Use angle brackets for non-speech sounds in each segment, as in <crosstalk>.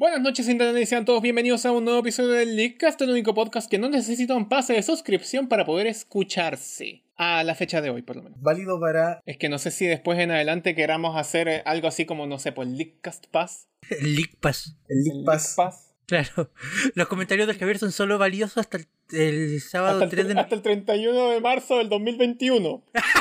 Buenas noches, internet, y sean todos bienvenidos a un nuevo episodio del Leakcast, el único podcast que no necesita un pase de suscripción para poder escucharse. A la fecha de hoy, por lo menos. Válido para. Es que no sé si después en adelante queramos hacer eh, algo así como, no sé, por el Leakcast Pass. El Leak Pass. El League Pass. Pass. Claro. <laughs> Los comentarios del Javier son solo valiosos hasta el, el sábado Hasta 3 el, de hasta el 31 de marzo del 2021. <laughs>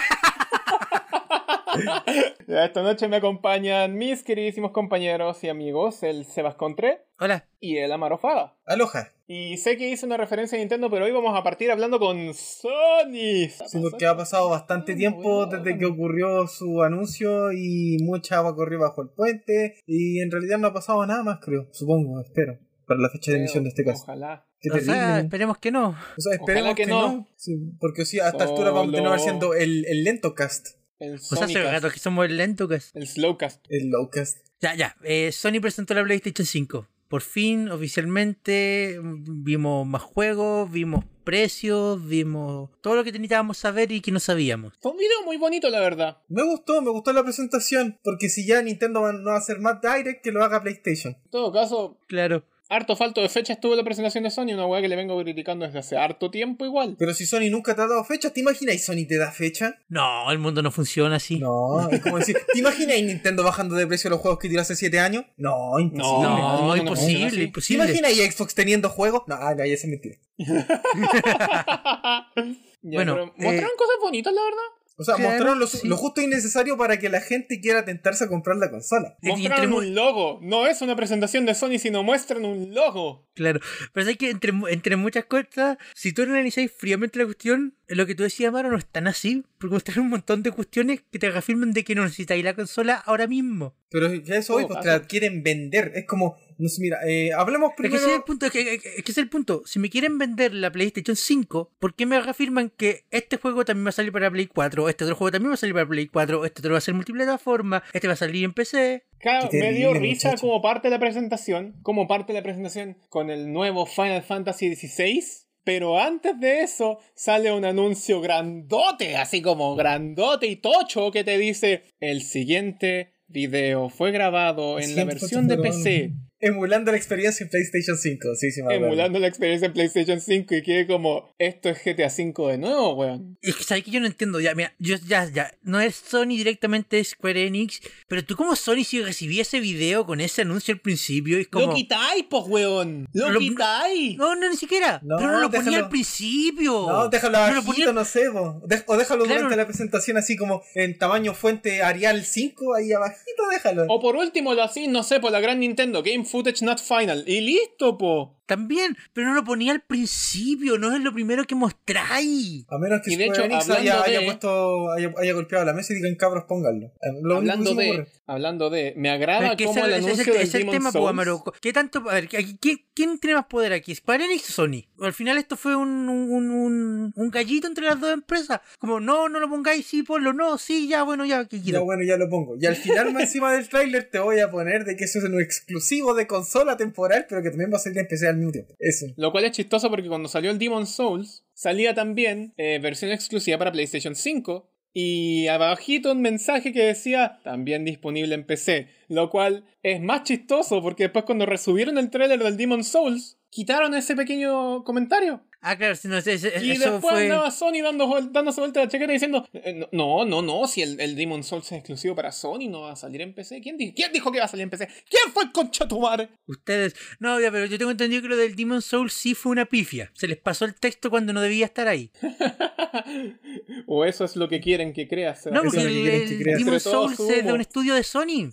<laughs> Esta noche me acompañan mis queridísimos compañeros y amigos, el Sebas Contré Hola. y el Amaro Fada. Aloha. Y sé que hice una referencia a Nintendo, pero hoy vamos a partir hablando con Sony. Sí, porque ha pasado bastante tiempo desde que ocurrió su anuncio y mucha agua corrió bajo el puente. Y en realidad no ha pasado nada más, creo. Supongo, espero. Para la fecha de emisión de este caso. Ojalá. Qué O terrible. sea, esperemos que no. O sea, esperemos Ojalá que que, no. no. Sí, porque sí, a esta altura vamos a tener siendo el, el lento cast. El O sea, hace Sonicast, rato que somos el lento que es. el Slowcast. El low cast. Ya, ya. eh, Sony presentó la PlayStation 5. Por fin, oficialmente, vimos más juegos, vimos precios, vimos todo lo que necesitábamos saber y que no sabíamos. Fue un video muy bonito, la verdad. Me gustó, me gustó la presentación. Porque si ya Nintendo va- no va a hacer más direct, que lo haga PlayStation. En todo caso, Claro. Harto falto de fecha estuvo la presentación de Sony, una weá que le vengo criticando desde hace harto tiempo igual. Pero si Sony nunca te ha dado fecha, ¿te imaginas Sony te da fecha? No, el mundo no funciona así. No, es como decir, ¿te imaginas Nintendo bajando de precio los juegos que tiró hace 7 años? No, imposible. No, No, no, no imposible. ¿Te imposible. imaginas Xbox teniendo juegos? No, ah, no, ya se mentira. <laughs> Ya, Bueno, pero eh, mostraron cosas bonitas, la verdad. O sea, Claro, mostraron lo, sí. lo justo y necesario para que la gente quiera tentarse a comprar la consola. Mostraron entre un logo. No es una presentación de Sony, sino muestran un logo. Claro, pero es que entre, entre muchas cosas, si tú analizáis fríamente la cuestión, lo que tú decías, Maro, no es tan así, porque mostraron un montón de cuestiones que te reafirman de que no necesitáis la consola ahora mismo. Pero ya eso hoy, pues te la quieren vender. Es como, no sé, mira, eh, hablemos Es que primero. ese es el punto, es que, es que- es que ese es el punto. Si me quieren vender la PlayStation 5, ¿por qué me reafirman que este juego también va a salir para Play 4, este otro juego también va a salir para Play 4, este otro va a ser multiplataforma, este va a salir en PC? Claro, me dio risa muchacho. como parte de la presentación, como parte de la presentación con el nuevo Final Fantasy XVI. Pero antes de eso sale un anuncio grandote, así como grandote y tocho, que te dice: El siguiente video fue grabado en la versión de. PC, Emulando la experiencia en PlayStation 5. Sí, sí, me acuerdo. emulando la experiencia en PlayStation 5 y quede como: Esto es GTA V de nuevo, weón. Es que sabes que yo no entiendo, ya, mira, yo ya, ya, no es Sony directamente, es Square Enix, pero tú como Sony si recibí ese video con ese anuncio al principio, es como... Lo quitáis, pues, weón. Lo, Lo- quitáis. No, no, ni siquiera. No, pero no lo ponía déjalo. al principio. No, déjalo No ponía- no sé, po. De- o déjalo Claro. durante la presentación así como en tamaño fuente Arial 5, ahí abajito déjalo. O por último lo así, no sé, por la gran Nintendo, Game Footage Not Final. Listo, po. También, pero no lo ponía al principio, no es lo primero que mostráis. A menos que Y de hecho, Enix haya, de- haya puesto, haya, haya golpeado la mesa y digan cabros, pónganlo. Eh, Lo hablando de, ocurre. hablando de, me agrada es que como ese, el anuncio es el, del es el tema, Souls. Amaro. ¿Qué tanto? A ver, aquí, ¿quién, quién tiene más poder aquí? ¿Square Enix o Sony? Al final esto fue un, un, un, un gallito entre las dos empresas. Como, no, no lo pongáis, sí, ponlo, no, sí, ya, bueno, ya, que Ya quiero. bueno, ya lo pongo. Y al final, más encima del tráiler, te voy a poner de que eso es un exclusivo de consola temporal, pero que también va a salir en PC al Eso. Lo cual es chistoso porque cuando salió el Demon's Souls, salía también eh, versión exclusiva para PlayStation 5. Y abajito un mensaje que decía también disponible en PC. Lo cual es más chistoso porque después cuando resubieron el tráiler del Demon's Souls, quitaron ese pequeño comentario. Ah, claro, si no, ese- ese- Y eso después fue... andaba Sony dando, dándose vuelta la chaqueta diciendo: eh, No, no, no, si el, el Demon Souls es exclusivo para Sony, no va a salir en PC. ¿Quién dijo, ¿Quién dijo que va a salir en PC? ¿Quién fue el concha tu madre? Ustedes, no, ya, pero yo tengo entendido que lo del Demon Soul sí fue una pifia. Se les pasó el texto cuando no debía estar ahí. <laughs> o eso es lo que quieren que creas. No, Eso porque el. Demon Souls es de un estudio de Sony.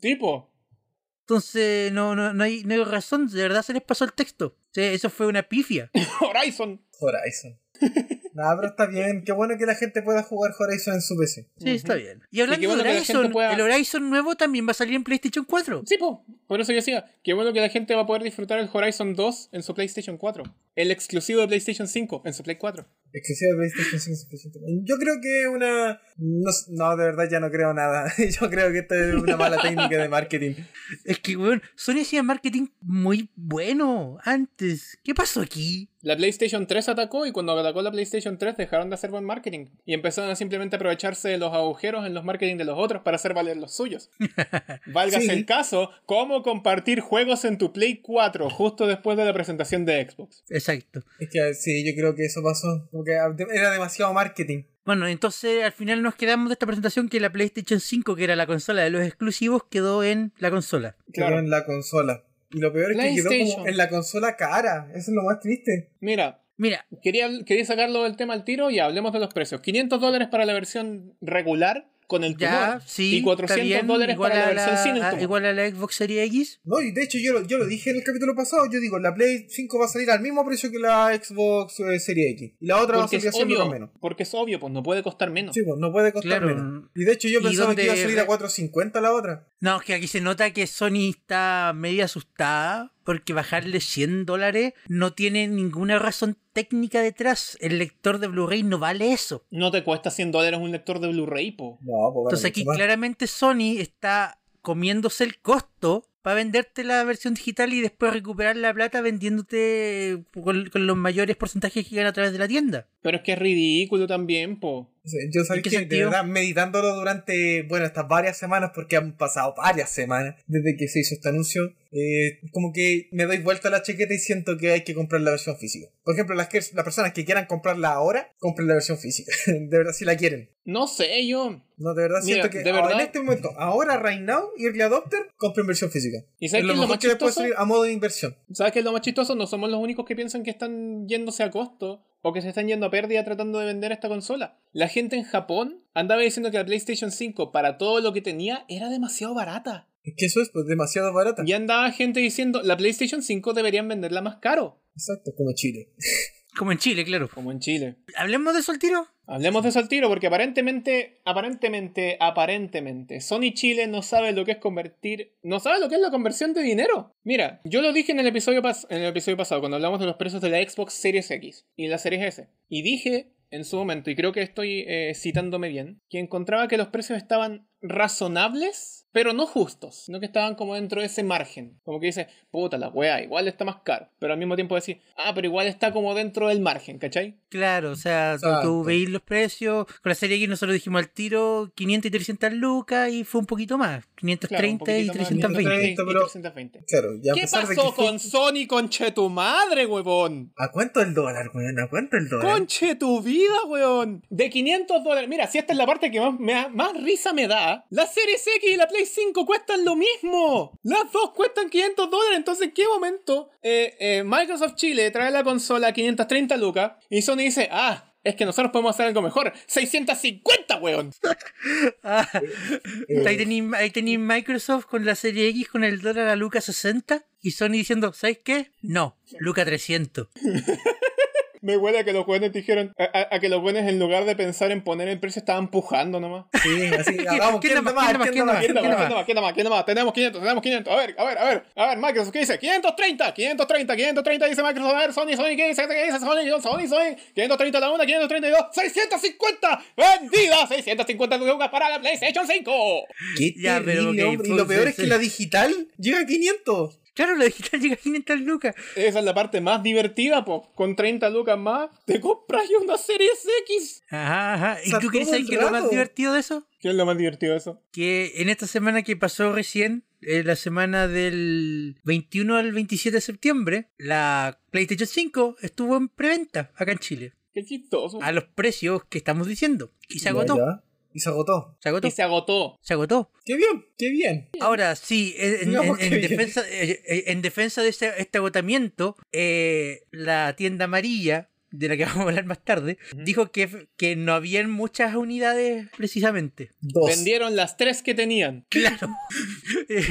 Tipo, Entonces, no, no, no, hay, no hay razón, de verdad se les pasó el texto. Sea, eso fue una pifia. <coughs> Horizon. Horizon. Nada, pero está bien. Qué bueno que la gente pueda jugar Horizon en su PC. Sí, está bien. Y hablando bueno de Horizon, pueda- el Horizon nuevo también va a salir en PlayStation 4. Sí, po. Por eso yo decía, qué bueno que la gente va a poder disfrutar el Horizon 2 en su PlayStation 4. El exclusivo de PlayStation 5 en su Play 4. Exclusiva de PlayStation 5 suficiente. Yo creo que una. No, no, de verdad ya no creo nada. <laughs> Yo creo que esto es una mala técnica de marketing. Es que, weón, Sony hacía marketing muy bueno antes. ¿Qué pasó aquí? La PlayStation 3 atacó y cuando atacó la PlayStation 3 dejaron de hacer buen marketing y empezaron a simplemente aprovecharse de los agujeros en los marketing de los otros para hacer valer los suyos. <laughs> Válgase Sí. el caso, cómo compartir juegos en tu Play 4 justo después de la presentación de Xbox. Exacto. Es que sí, yo creo que eso pasó. Como que era demasiado marketing. Bueno, entonces al final nos quedamos de esta presentación que la PlayStation 5, que era la consola de los exclusivos, quedó en la consola. Quedó Claro. en la consola. Y lo peor es que quedó como en la consola cara. Eso es lo más triste. Mira, Mira, quería, quería sacarlo del tema al tiro y hablemos de los precios. 500 dólares para la versión regular con el tumor ya, sí. y 400 está bien, dólares igual para la a versión sin el a- tumor. Igual a la Xbox Series X. No, y de hecho yo, lo- yo lo dije en el capítulo pasado. Yo digo, la Play 5 va a salir al mismo precio que la Xbox eh, Series X. Y la otra va a salir es, a 100 lucas obvio, menos. porque es obvio, pues no puede costar menos. Sí, pues no puede costar Claro. menos. Y de hecho yo ¿Y pensaba que iba a salir a 4.50 la otra. No, es que aquí se nota que Sony está medio asustada porque bajarle 100 dólares no tiene ninguna razón técnica detrás. El lector de Blu-ray no vale eso. No te cuesta 100 dólares un lector de Blu-ray, po. No, pues Entonces aquí claramente Sony está comiéndose el costo para venderte la versión digital y después recuperar la plata vendiéndote con, con los mayores porcentajes que llegan a través de la tienda. Pero es que es ridículo también, po. Yo sabía ¿En qué que de verdad meditándolo durante, bueno, estas varias semanas, porque han pasado varias semanas desde que se hizo este anuncio, eh, como que me doy vuelta a la chaqueta y siento que hay que comprar la versión física. Por ejemplo, las, que, las personas que quieran comprarla ahora, compren la versión física. <laughs> de verdad, si la quieren. No sé, yo. No, de verdad Mira, siento que de ahora, verdad- en este momento, ahora, right now, Early Adopter, compren versión física. ¿Y Es sabes lo es lo mejor más que les puede chistoso? salir a modo de inversión. ¿Sabes qué es lo más chistoso? No somos los únicos que piensan que están yéndose a costo o que se están yendo a pérdida tratando de vender esta consola. La gente en Japón andaba diciendo que la PlayStation 5 para todo lo que tenía era demasiado barata. Es que eso es pues, demasiado barata. Y andaba gente diciendo, la PlayStation 5 deberían venderla más caro, Exacto, como Chile. <laughs> Como en Chile, claro. como en Chile. Hablemos de eso al tiro. Hablemos de eso al tiro, porque aparentemente, aparentemente, aparentemente, Sony Chile no sabe lo que es convertir, no sabe lo que es la conversión de dinero. Mira, yo lo dije en el episodio, pas- en el episodio pasado, cuando hablamos de los precios de la Xbox Series X y la Series S. Y dije en su momento, y creo que estoy eh, citándome bien, que encontraba que los precios estaban razonables, pero no justos, sino que estaban como dentro de ese margen. Como que dice, puta la wea, igual está más caro. Pero al mismo tiempo decir, ah, pero igual está como dentro del margen, ¿cachai? Claro, o sea, tú- Exacto. tú veis los precios. Con la serie X nosotros dijimos al tiro 500 y 300 lucas y fue un poquito más. Claro, un 530 y poquito más, 320. 530 y pero- 320. Claro, y a ¿Qué pasó que fue- con Sony, conche tu madre, huevón? ¿A cuánto el dólar, weón? ¿A cuánto el dólar? Conche tu vida, weón. De 500 dólares. Mira, si esta es la parte que más, me más risa me da, la Series X y la Play 5 cuestan lo mismo. Las dos cuestan 500 dólares. Entonces, ¿en qué momento eh, eh, Microsoft Chile trae la consola a 530 lucas y Sony dice, ah, es que nosotros podemos hacer algo mejor. 650, weón. <laughs> Ah, ahí tenéis ahí tenéis Microsoft con la serie X con el dólar a Lucas 60 y Sony diciendo, ¿sabes qué? No, Luca 300. <laughs> Me huele a que los buenos dijeron, a, a- a que los buenos en lugar de pensar en poner el precio estaban empujando nomás. Sí, así, <laughs> hagamos, ¿Quién ¿quién da da más? ¿Quién más? ¿Quién más? ¿Quién ¿Quién da da más? ¿Quién más? ¿Quién da más? Tenemos 500, tenemos 500. A ver, a ver, a ver. A ver, Microsoft, ¿qué dice? 530, 530 dice 530 dice Microsoft. A ver, Sony, Sony, ¿qué dice? ¿Qué dice Sony? Sony, Sony. 530 la una, 532. 650. Vendida. 650 lucas para la PlayStation 5. Qué Ya, pero. Y lo peor es que la digital llega a 500. Claro, la digital <laughs> llega a 500 lucas. Esa es la parte más divertida, po. Con 30 lucas más, te compras ya una Series X. Ajá, ajá. ¿Y O sea, tú quieres saber qué es lo más divertido de eso? ¿Qué es lo más divertido de eso? Que en esta semana que pasó recién, eh, la semana del 21 al 27 de septiembre, la PlayStation 5 estuvo en preventa acá en Chile. Qué chistoso. A los precios que estamos diciendo. Y se Ya, agotó. ya. Y se agotó. Se agotó. Y se agotó. Se agotó. Qué bien, qué bien. Ahora, sí, en, defensa, eh, eh, en defensa de este, este agotamiento, eh, la tienda amarilla, de la que <laughs> vamos a hablar más tarde, dijo que, que no habían muchas unidades precisamente. Dos. Vendieron las tres que tenían. Claro. <laughs>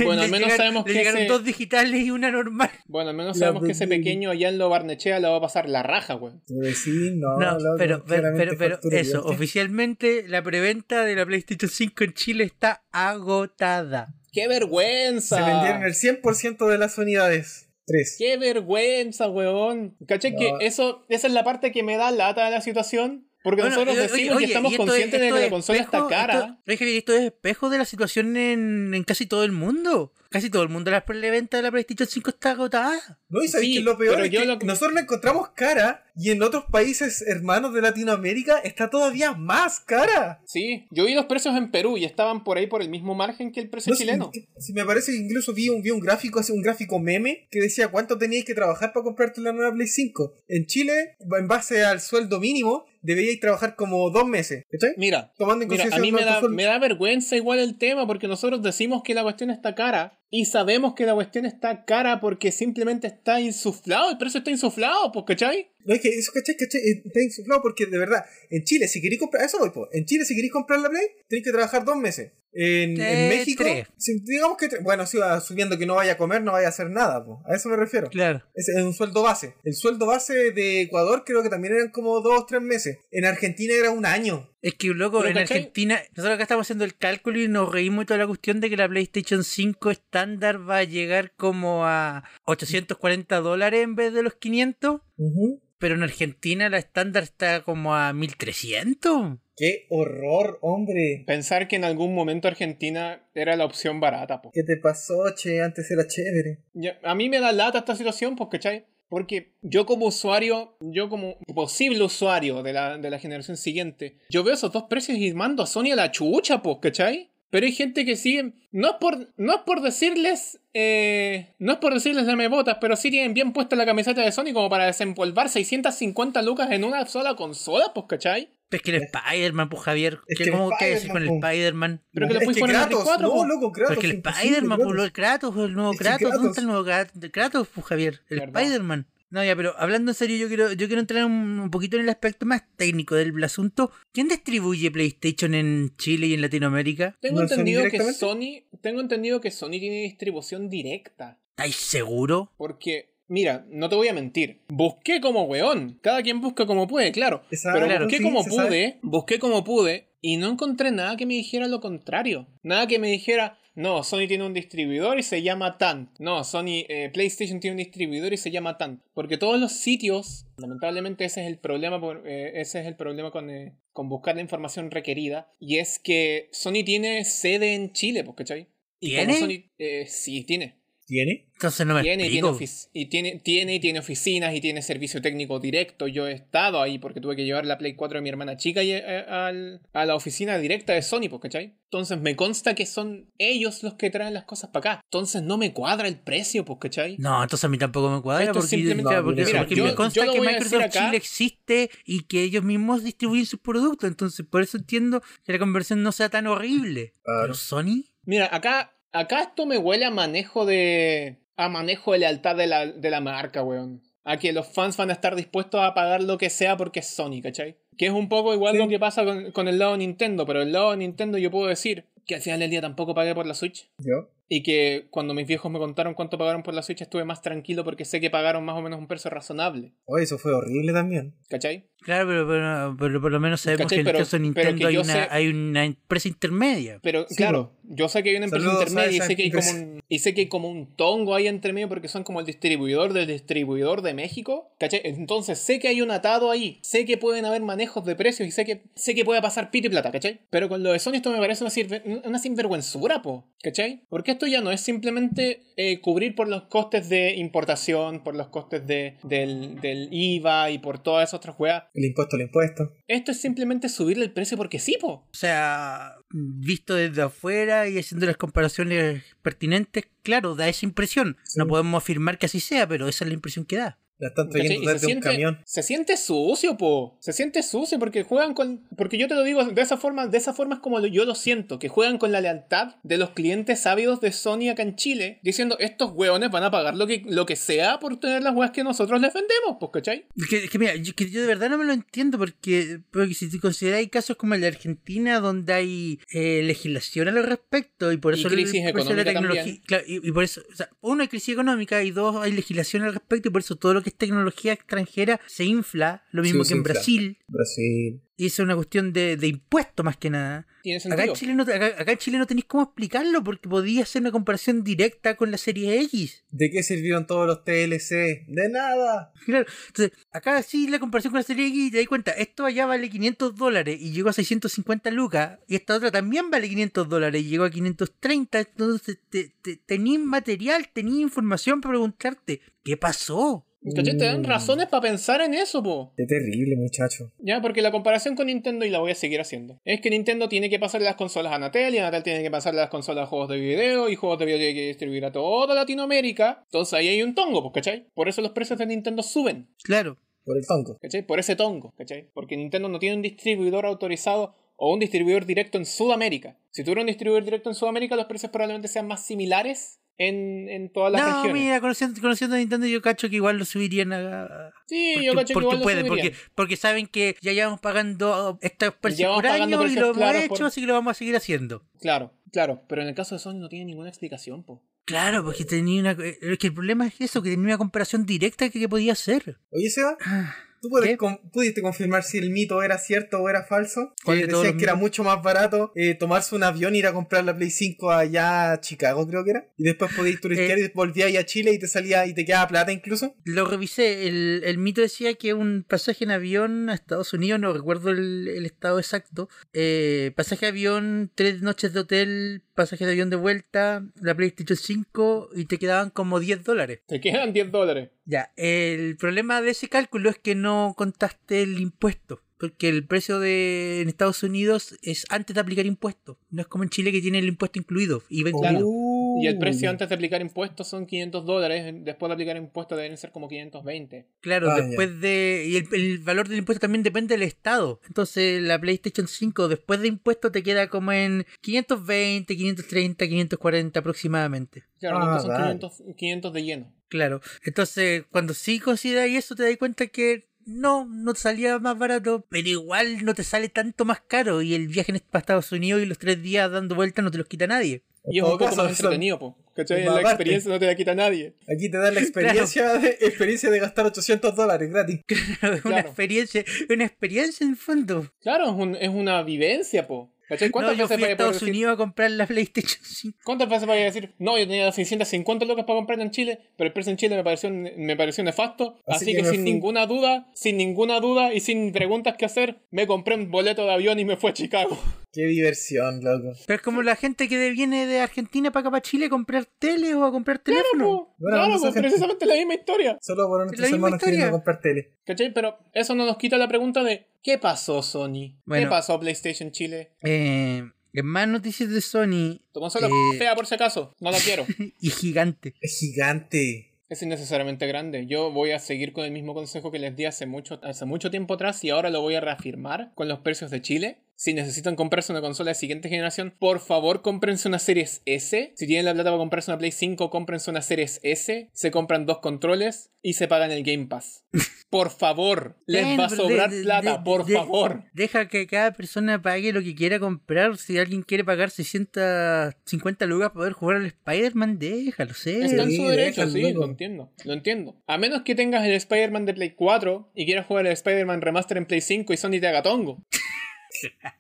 Bueno, al menos sabemos le que llegaron ese- dos digitales y una normal. Bueno, al menos La sabemos que ese pequeño allá en lo Barnechea la va a pasar la raja, güey. Eh, Sí, no, No, pero, pero, pero, eso, bien. oficialmente la preventa de la PlayStation 5 en Chile está agotada. ¡Qué vergüenza! Se vendieron el 100% de las unidades. Tres. ¡Qué vergüenza, weón! ¿Cachai? No. Que eso, esa es la parte que me da lata de la situación. Porque Bueno, nosotros oye, decimos oye, que estamos conscientes es- de que la consola está cara. Esto, esto es espejo de la situación en, en casi todo el mundo. Casi todo el mundo la preventa de la PlayStation 5 está agotada. No, y sabéis Sí, que lo peor es que lo- nosotros la encontramos cara y en otros países hermanos de Latinoamérica está todavía más cara. Sí, yo vi los precios en Perú y estaban por ahí por el mismo margen que el precio No chileno. Si me parece que incluso vi un, vi un gráfico, así un gráfico meme que decía cuánto teníais que trabajar para comprarte la nueva Play 5. En Chile, en base al sueldo mínimo, deberíais trabajar como dos meses. ¿Cachai? Mira, Tomando en mira, a mí da, me da vergüenza igual el tema porque nosotros decimos que la cuestión está cara y sabemos que la cuestión está cara porque simplemente está insuflado, el precio está insuflado, pues, ¿cachai? No es que eso, ¿cachai? ¿cachai? Eh, Está insuflado porque de verdad, en Chile, si queréis comprar, eso voy, po. en Chile, si queréis comprar la Play, tenéis que trabajar dos meses. En, en México, si- digamos que, bueno, si va subiendo que no vaya a comer, no vaya a hacer nada, po. a eso me refiero. Claro. Es, es un sueldo base. El sueldo base de Ecuador creo que también eran como dos o tres meses. En Argentina era un año. Es que, loco, en ¿cachai? Argentina, nosotros acá estamos haciendo el cálculo y nos reímos de toda la cuestión de que la PlayStation 5 estándar va a llegar como a 840 dólares en vez de los 500. Ujú. Pero en Argentina la estándar está como a 1300. ¡Qué horror, hombre! Pensar que en algún momento Argentina era la opción barata, pues. ¿Qué te pasó, che? Antes era chévere. Ya, A mí me da lata esta situación, pues, ¿cachai? Porque yo como usuario, yo como posible usuario de la, de la generación siguiente, yo veo esos dos precios y mando a Sony a la chucha, pues, ¿cachai? Pero hay gente que sigue... No es por, no es por decirles... eh, no es por decirles dame botas, pero sí tienen bien puesta la camiseta de Sony como para desempolvar 650 lucas en una sola consola, pues, ¿cachai? Es que el Spider-Man, pues Javier. Es ¿Qué, que el ¿Cómo qué decir con el Spider-Man, po. Spider-Man? Pero que lo poner en Kratos, 24, no, po. loco, Kratos. Porque el Spider-Man, Kratos. pues el Kratos, el nuevo Kratos. ¿Dónde Kratos- está el nuevo Kratos, pues Javier? El. Spider-Man. No, ya, pero hablando en serio, yo quiero, yo quiero entrar un, un poquito en el aspecto más técnico del asunto. ¿Quién distribuye PlayStation en Chile y en Latinoamérica? Tengo ¿No es Sony entendido que? Sony... Tengo entendido que Sony tiene distribución directa. ¿Estáis seguro? Porque, mira, no te voy a mentir. Busqué como weón. Cada quien busca como puede, claro. Pero claro, busqué sí, como pude, sabe. busqué como pude, y no encontré nada que me dijera lo contrario. Nada que me dijera, no, Sony tiene un distribuidor y se llama TAN. No, Sony, eh, PlayStation tiene un distribuidor y se llama TAN. Porque todos los sitios, lamentablemente ese es el problema, por- eh, ese es el problema con, eh, con buscar la información requerida. Y es que Sony tiene sede en Chile, pues, ¿cachai? Y como ¿Tiene? Sony, eh, sí, tiene. ¿Tiene? Entonces no me Tiene y tiene, y tiene, tiene y tiene oficinas y tiene servicio técnico directo. Yo he estado ahí porque tuve que llevar la Play 4 de mi hermana chica y, eh, al- a la oficina directa de Sony, pues, ¿cachai? Entonces me consta que son ellos los que traen las cosas para acá. Entonces no me cuadra el precio, pues, ¿cachai? No, entonces a mí tampoco me cuadra Esto es porque, simplemente- porque, Mira, porque yo- me consta que Microsoft acá. Chile existe y que ellos mismos distribuyen sus productos. Entonces por eso entiendo que la conversión no sea tan horrible. Claro. Pero Sony... Mira, acá, acá esto me huele a manejo de. a manejo de lealtad de la, de la marca, weón. A que los fans van a estar dispuestos a pagar lo que sea porque es Sony, ¿cachai? Que es un poco igual Sí. lo que pasa con, con el lado Nintendo, pero el lado de Nintendo yo puedo decir que al final del día tampoco pagué por la Switch. ¿Yo? Y que cuando mis viejos me contaron cuánto pagaron por la Switch estuve más tranquilo porque sé que pagaron más o menos un precio razonable. Oye, eso fue horrible también. ¿Cachai? Claro, pero, pero, pero por lo menos sabemos ¿Cachai? que en el caso de pero Nintendo hay una, sé- hay una empresa intermedia. Pero Sí, claro, yo sé que hay una empresa Saludos intermedia y sé, que hay como un, y sé que hay como un tongo ahí entre medio porque son como el distribuidor del distribuidor de México. ¿Cachai? Entonces sé que hay un atado ahí. Sé que pueden haber manejos de precios y sé que sé que puede pasar pito y plata, ¿cachai? Pero con lo de Sony esto me parece una, sirve- una sinvergüenzura, po. ¿Cachai? Porque esto ya no es simplemente eh, cubrir por los costes de importación, por los costes de, del, del IVA y por todas esas otras weas. El impuesto, el impuesto. Esto es simplemente subirle el precio porque sí, po. O sea, visto desde afuera y haciendo las comparaciones pertinentes, claro, da esa impresión. Sí. No podemos afirmar que así sea, pero esa es la impresión que da. La están trayendo Y se desde un siente, camión. se siente sucio, po. Se siente sucio porque juegan con. Porque yo te lo digo de esa forma, de esa forma es como yo lo siento, que juegan con la lealtad de los clientes ávidos de Sony acá en Chile, diciendo estos hueones van a pagar lo que, lo que sea por tener las weas que nosotros les vendemos, pues, ¿cachai? Que, que mira, yo, que yo de verdad no me lo entiendo porque, porque si te consideráis casos como el de Argentina donde hay eh, legislación al respecto y por Y eso crisis por eso la económica tecnología- también. claro, y, y por eso, o sea, uno hay crisis económica y dos hay legislación al respecto y por eso todo lo que es tecnología extranjera se infla, lo mismo Sí, que en infla. Brasil. Brasil. Y eso es una cuestión de, de impuesto más que nada. Tiene Acá en. Chile no, acá, acá en Chile no tenéis cómo explicarlo porque podía hacer una comparación directa con la serie X. ¿De qué sirvieron todos los TLC? De nada. <laughs> Claro. Entonces, acá sí la comparación con la serie X y te das cuenta, esto allá vale 500 dólares y llegó a 650 lucas y esta otra también vale 500 dólares y llegó a 530. Entonces, te, te, tenís material, tenís información para preguntarte, ¿qué pasó? ¿Cachai? Te dan Mm. razones para pensar en eso, po. Qué terrible, muchacho. Ya, porque la comparación con Nintendo, y la voy a seguir haciendo, es que Nintendo tiene que pasarle las consolas a Natel, y Natel tiene que pasarle las consolas a juegos de video, y juegos de video tiene que distribuir a toda Latinoamérica. Entonces ahí hay un tongo, pues, ¿cachai? Por eso los precios de Nintendo suben, Claro. Por el tonco. ¿cachai? Por ese tongo, ¿cachai? Porque Nintendo no tiene un distribuidor autorizado o un distribuidor directo en Sudamérica. Si tuviera un distribuidor directo en Sudamérica, los precios probablemente sean más similares en, en todas las No, regiones. mira, conociendo, conociendo a Nintendo yo cacho que igual lo subirían a... Sí, Porque, yo cacho que porque igual lo pueden, subirían. porque saben que ya llevamos pagando estos precios Llevamos por pagando año y lo hemos hecho, por- así que lo vamos a seguir haciendo. Claro, claro. Pero en el caso de Sony no tiene ninguna explicación, po. Claro, porque tenía una... Es que el problema es eso, que tenía una comparación directa que, que podía hacer. Oye, Seba, Ah, ¿tú puedes pudiste confirmar si el mito era cierto o era falso? ¿Cuál Que de todos decían los que era mucho más barato eh, tomarse un avión, ir a comprar la Play 5 allá a Chicago, creo que era. Y después podías turistear Eh. y volvías a Chile y te salía y te quedaba plata incluso. Lo revisé, el, el mito decía que un pasaje en avión a Estados Unidos, no recuerdo el, el estado exacto, eh, pasaje de avión, tres noches de hotel, pasaje de avión de vuelta, la PlayStation 5 y te quedaban como 10 dólares. Te quedan 10 dólares. Ya, el problema de ese cálculo es que no contaste el impuesto. Porque el precio de en Estados Unidos es antes de aplicar impuestos. No es como en Chile que tiene el impuesto incluido. Y va Claro. incluido. Uh. Y el precio antes de aplicar impuestos son 500 dólares. Después de aplicar impuestos deben ser como 520. Claro, Ah, después de. Y el, el valor del impuesto también depende del estado. Entonces, la PlayStation 5, después de impuesto, te queda como en 520, 530, 540 aproximadamente. Claro, Ah, son vale. 500, 500 de lleno. Claro. Entonces, cuando sí consideras eso, te das cuenta que no, no te salía más barato, pero igual no te sale tanto más caro. Y el viaje en- para Estados Unidos y los tres días dando vueltas no te los quita nadie. Y es un poco caso, más entretenido, po. ¿Cachai? La experiencia no te la quita nadie. Aquí te dan la <laughs> experiencia, de, experiencia de gastar 800 dólares gratis. Es <laughs> una Claro. experiencia, una experiencia en fondo. Claro, es, un- es una vivencia, po. ¿Cachai? No, ¿Cuántas yo veces fui a a Estados decir- Unidos a comprar la PlayStation 5. ¿Cuántas veces vaya a decir, no, yo tenía 650 lucas para comprar en Chile, pero el precio en Chile me pareció, me pareció nefasto, Así así, que que, sin fui. ninguna duda, sin ninguna duda y sin preguntas que hacer, me compré un boleto de avión y me fui a Chicago. <laughs> Qué diversión, loco. Pero es como la gente que viene de Argentina para acá para Chile a comprar tele o a comprar teléfono. Po, Bueno, claro, pues, precisamente la misma historia. Solo por nuestros hermanos queriendo historia. comprar tele. ¿Cachai? Pero eso no nos quita la pregunta de ¿qué pasó Sony? Bueno. ¿Qué pasó PlayStation Chile? Eh, en más noticias de Sony Tu consola Eh. fea por si acaso, no la quiero. <laughs> y gigante. Es gigante. Es innecesariamente grande. Yo voy a seguir con el mismo consejo que les di hace mucho, hace mucho tiempo atrás y ahora lo voy a reafirmar con los precios de Chile. Si necesitan comprarse una consola de siguiente generación, por favor cómprense una Series S. Si tienen la plata para comprarse una Play 5, cómprense una Series S. Se compran dos controles y se pagan el Game Pass. <laughs> Por favor, les va a de- sobrar de- plata, de- por favor. Deja que cada persona pague lo que quiera comprar. Si alguien quiere pagar 650 lucas para poder jugar al Spider-Man, déjalo, sé. Está en su derecho, déjalo, sí, loco. lo entiendo. Lo entiendo. A menos que tengas el Spider-Man de Play 4 y quieras jugar el Spider-Man Remaster en Play 5 y Sony te haga tongo.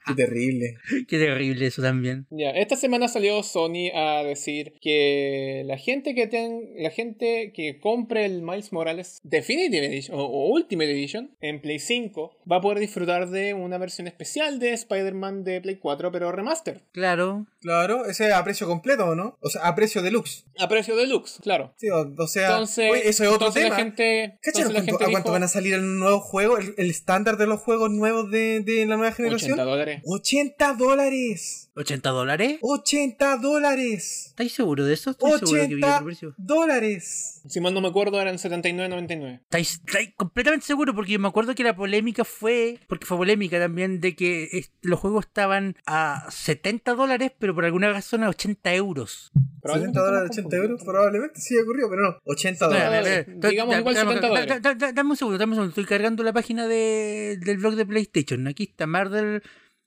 Qué terrible. <laughs> Qué terrible eso también. Ya, esta semana salió Sony a decir que la gente que ten, la gente que compre el Miles Morales Definitive Edition o, o Ultimate Edition en Play 5 va a poder disfrutar de una versión especial de Spider-Man de Play 4 pero remaster. Claro. Claro, ese es a precio completo, ¿o no? O sea, a precio deluxe. A precio deluxe, claro. Sí, o, o sea, Entonces, oye, eso es otro entonces tema. la gente, ¿Cacharon entonces la cuánto- gente a cuánto dijo, van a salir el nuevo juego? El, el estándar de los juegos nuevos de, de la nueva generación. 80 dólares. 80 dólares. ¿80 dólares? 80 dólares. ¿Estáis seguro de eso? Estoy seguro que vi 80 otro precio. dólares. Si mal no me acuerdo eran 79.99. ¿Estáis, estáis completamente seguro? Porque yo me acuerdo que la polémica fue, porque fue polémica también, de que los juegos estaban a 70 dólares, pero por alguna razón a 80 euros. 70 dólares, 80 euros, probablemente sí ocurrió, pero no. 80 Espera, dólares. Digamos igual dame- 70 da- dólares. da- da- Dame un segundo, dame un segundo. Estoy cargando la página de, del blog de PlayStation. Aquí está Marvel,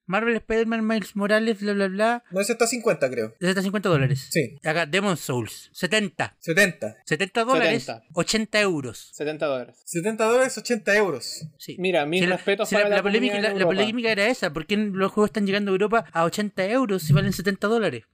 Marvel Spider-Man Miles Morales, bla, bla, bla. No, ese está a 50, creo. De 750 dólares. Sí. Acá, Demon Souls, 70. 70. 70 dólares, 70. 80 euros. 70 dólares. 70 dólares, 80 euros. Sí. Mira, mis Si respetos si para la, la, la polémica, la, la polémica era esa. ¿Por qué los juegos están llegando a Europa a 80 euros si valen 70 dólares?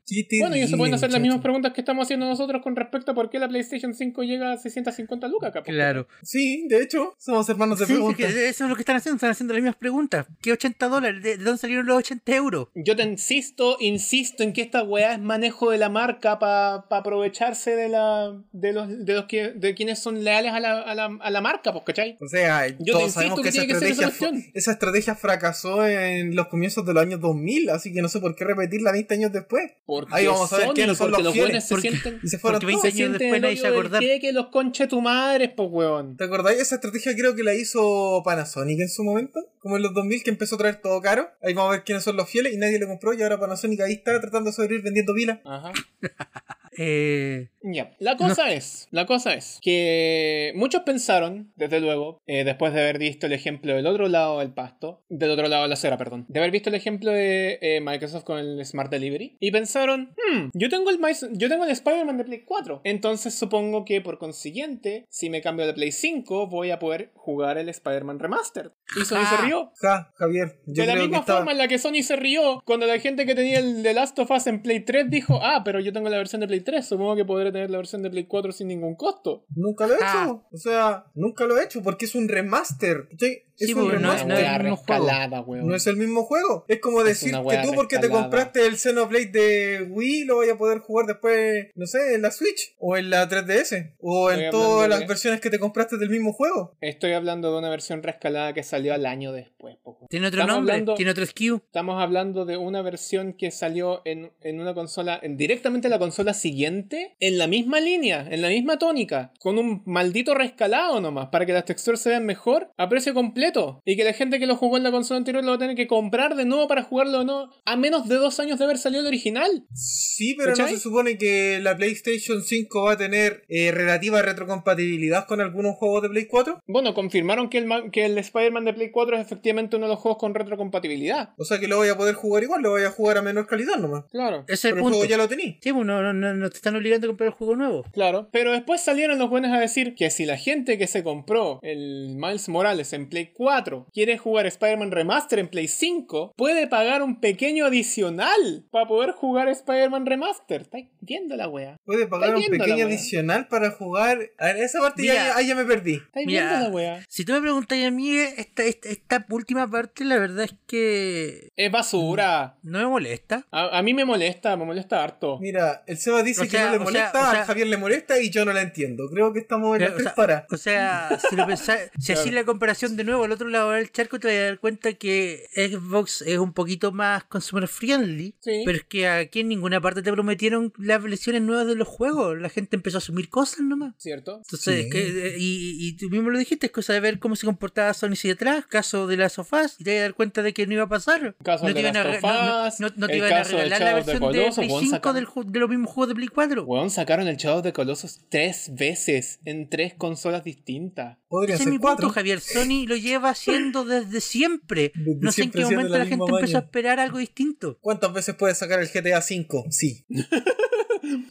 Bueno, y se pueden hacer las mismas preguntas que estamos haciendo nosotros con respecto a por qué la PlayStation 5 llega a 650 lucas, capaz. Claro. Sí, de hecho, somos hermanos de Sí, es preguntas. que eso es lo que están haciendo. Están haciendo las mismas preguntas. ¿Qué 80 dólares? ¿De, de dónde salieron los 80 euros? Yo te insisto, insisto en que esta weá es manejo de la marca para aprovecharse de la de los de los que de quienes son leales a la, a la, a la marca, pues, ¿cachai? O sea, Yo te todos insisto sabemos que que, esa, tiene que ser esa estrategia, esa estrategia fracasó en los comienzos de los años 2000, así que no sé por qué repetirla 20 años después. Porque Ahí vamos a ver quiénes son los fieles, se porque- sienten Y se fueron Porque 20 todos. años después nadie se acordar. que los conche tu madre, pues weón. ¿Te acordáis? Esa estrategia creo que la hizo Panasonic en su momento, como en los 2000 que empezó a traer todo caro. Ahí vamos a ver quiénes son los fieles y nadie le compró y ahora Panasonic ahí está tratando de sobrevivir vendiendo pilas. Ajá. <laughs> Eh, Ya, la cosa es, la cosa es que muchos pensaron, desde luego, eh, después de haber visto el ejemplo del otro lado del pasto, del otro lado de la acera, perdón, de haber visto el ejemplo de eh, Microsoft con el Smart Delivery, y pensaron, hmm, yo tengo el, yo tengo el Spider-Man de Play 4, entonces supongo que por consiguiente, si me cambio de Play 5, voy a poder jugar el Spider-Man Remastered. Y Sony se rió. Ja, Javier. Yo de la misma estaba... forma en la que Sony se rió cuando la gente que tenía el The Last of Us en Play 3 dijo, ah, pero yo tengo la versión de Play 3, supongo que podré tener la versión de Play 4 sin ningún costo. Nunca lo he Ah. hecho. O sea, nunca lo he hecho porque es un remaster. ¿cachai? Es Sí, un porque no es- remaster. no es el mismo juego. rescalada. No es el mismo juego. Es como decir que tú porque te compraste el Xenoblade de Wii lo vayas a poder jugar después, no sé, en la Switch o en la 3DS o Estoy en todas de- las versiones que te compraste del mismo juego. Estoy hablando de una versión rescalada que salió al año después. poco. Tiene otro Estamos nombre, hablando- tiene otro SKU. Estamos hablando de una versión que salió en, en una consola, en, directamente en la consola siguiente, en la misma línea, en la misma tónica, con un maldito rescalado nomás, para que las texturas se vean mejor a precio completo. Y que la gente que lo jugó en la consola anterior lo va a tener que comprar de nuevo para jugarlo de nuevo, a menos de dos años de haber salido el original. Sí, pero no se supone que la PlayStation 5 va a tener eh, relativa retrocompatibilidad con algunos juegos de Play 4. Bueno, confirmaron que el, que el Spider-Man de Play 4 es efectivamente uno de los juegos con retrocompatibilidad. O sea que lo voy a poder jugar igual, lo voy a jugar a menor calidad nomás. Claro. Ese es el Pero el punto. juego ya lo tení. Sí, pues no, no, no, no te están obligando a comprar el juego nuevo. Claro, pero después salieron los buenos a decir que si la gente que se compró el Miles Morales en Play 4 quiere jugar Spider-Man Remaster en Play 5, puede pagar un pequeño adicional para poder jugar Spider-Man Remaster. ¿Estáis viendo la wea? Puede pagar un pequeño adicional para jugar. A ver, esa parte ya, Mira. ahí ya me perdí. ¿Estáis Mira, viendo la wea? Si tú me preguntas a mí, esta, esta, esta última parte, la verdad es que Es basura. no me molesta. A, a mí me molesta, me molesta harto. Mira, el Seba dice O que no le sea, molesta, o sea- a Javier le molesta y yo no la entiendo. Creo que estamos en las o tres sea, para. O sea, si, lo pensás- <laughs> si así la comparación de nuevo al otro lado del charco, te vas a dar cuenta que Xbox es un poquito más consumer friendly. Sí. Pero es que aquí en ninguna parte te prometieron las versiones nuevas de los juegos. La gente empezó a asumir cosas nomás. ¿Cierto? Entonces, Sí. que, eh, y, y tú mismo lo dijiste, es cosa de ver cómo se comportaba Sony si detrás, caso de las sofás, y te vas a dar cuenta de que no iba a pasar. Caso no de te iban a, of no, no- no- no te el iban a caso de regalar la versión de Colossus, Play weón, 5 sacaron- del de los mismos juegos de Play 4. Weón, sacaron el Shadow the Colossus tres veces en tres consolas distintas. Podría Ese es ser mi cuatro. punto, Javier. Sony lo lleva haciendo desde siempre. Desde no sé en siempre qué haciendo momento la la, gente misma empezó a esperar algo distinto. ¿Cuántas veces puedes sacar el GTA V? Sí. <laughs>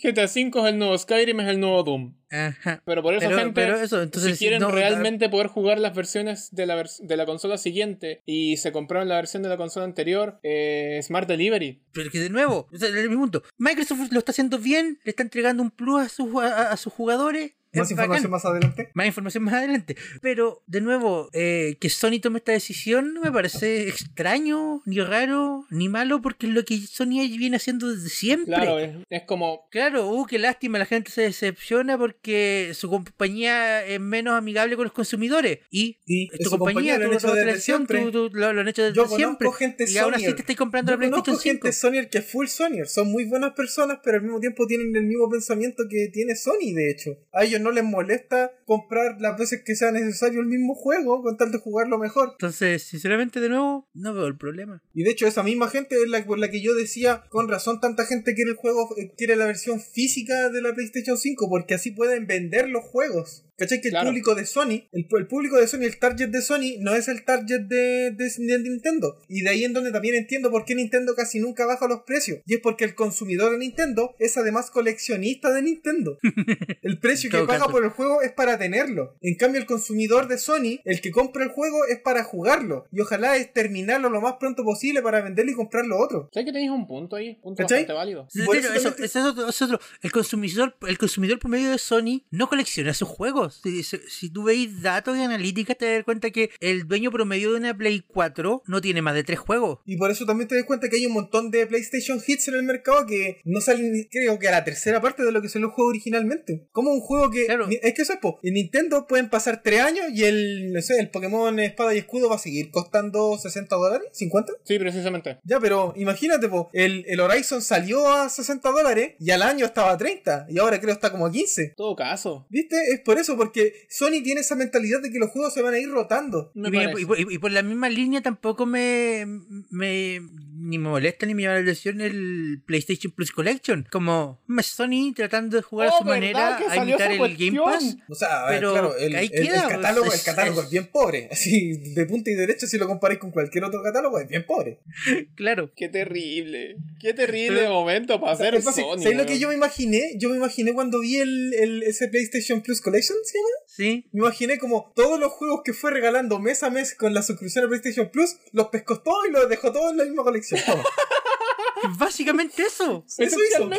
GTA V es el nuevo Skyrim, es el nuevo Doom. Ajá. Pero por eso, Pero- gente, pero eso, entonces, si quieren no, realmente poder jugar las versiones de la, vers- de la consola siguiente y se compraron la versión de la consola anterior, eh, Smart Delivery. Pero que de nuevo, o sea, el mismo punto. Microsoft lo está haciendo bien, le está entregando un plus a sus, a, a sus jugadores. Más es información bacán. más adelante. Más información más adelante. Pero, de nuevo, eh, que Sony tome esta decisión no me parece extraño, ni raro, ni malo, porque es lo que Sony viene haciendo desde siempre. Claro, es, es como. Claro, uh, qué lástima, la gente se decepciona porque su compañía es menos amigable con los consumidores. Y Y tu compañía lo tu- desde siempre. tú- tú- lo, lo han hecho desde Yo siempre. conozco gente y aún así Sonyer. te estás comprando Yo la PlayStation conozco 5. gente Sonyer que es full Sonyer. Son muy buenas personas, pero al mismo tiempo tienen el mismo pensamiento que tiene Sony, de hecho. A ellos no les molesta comprar las veces que sea necesario el mismo juego con tal de jugarlo mejor. Entonces, sinceramente, de nuevo, no veo el problema. Y de hecho, esa misma gente es la por la que yo decía, con razón, tanta gente quiere el juego, eh, quiere la versión física de la PlayStation 5, porque así pueden vender los juegos. ¿Cachai? Que el público de Sony, el, el público de Sony, el target de Sony, no es el target de, de, de Nintendo. Y de ahí en donde también entiendo por qué Nintendo casi nunca baja los precios. Y es porque el consumidor de Nintendo es además coleccionista de Nintendo. <laughs> El precio que paga por el juego es para tenerlo. En cambio, el consumidor de Sony, el que compra el juego, es para jugarlo. Y ojalá es terminarlo lo más pronto posible para venderlo y comprarlo otro. ¿Sabes que tenéis un punto ahí? Punto ¿Cachai? bastante válido. Pero eso eso, también te- eso es otro, eso es otro. El consumidor, el consumidor promedio de Sony no colecciona sus juegos. Si, si- tú veis datos y analíticas, te das cuenta que el dueño promedio de una Play 4 no tiene más de tres juegos. Y por eso también te das cuenta que hay un montón de PlayStation Hits en el mercado que no salen, creo que a la tercera parte de lo que salió el juego originalmente. Como un juego que. Claro. Es que eso es, po. En Nintendo pueden pasar tres años y el, no sé, el Pokémon Espada y Escudo va a seguir costando 60 dólares, 50. Sí, precisamente. Ya, pero imagínate, po, el, el Horizon salió a 60 dólares y al año estaba a 30 y ahora creo está como a 15. Todo caso. ¿Viste? Es por eso, porque Sony tiene esa mentalidad de que los juegos se van a ir rotando. Y, mira, parece. y por- y por la misma línea tampoco me, me ni me molesta ni me llama la atención el PlayStation Plus Collection. Como Sony tratando de jugar Oh, a su ¿verdad manera a imitar el Game? Pass. O sea, a ver, Pero claro, el, ahí el- el queda, catálogo, es- el catálogo es, es- bien pobre. <laughs> Así, de punta y derecha, si lo comparáis con cualquier otro catálogo, es bien pobre. <laughs> Claro. Qué terrible. Qué terrible Pero- momento para hacer. Sony. ¿Sabes lo que yo me imaginé? Yo me imaginé cuando vi el, el- ese PlayStation Plus Collection, ¿se llama? Sí. Me imaginé como todos los juegos que fue regalando mes a mes con la suscripción a PlayStation Plus, los pescó todos y los dejó todos en la misma colección. <laughs> Básicamente eso. Eso hizo.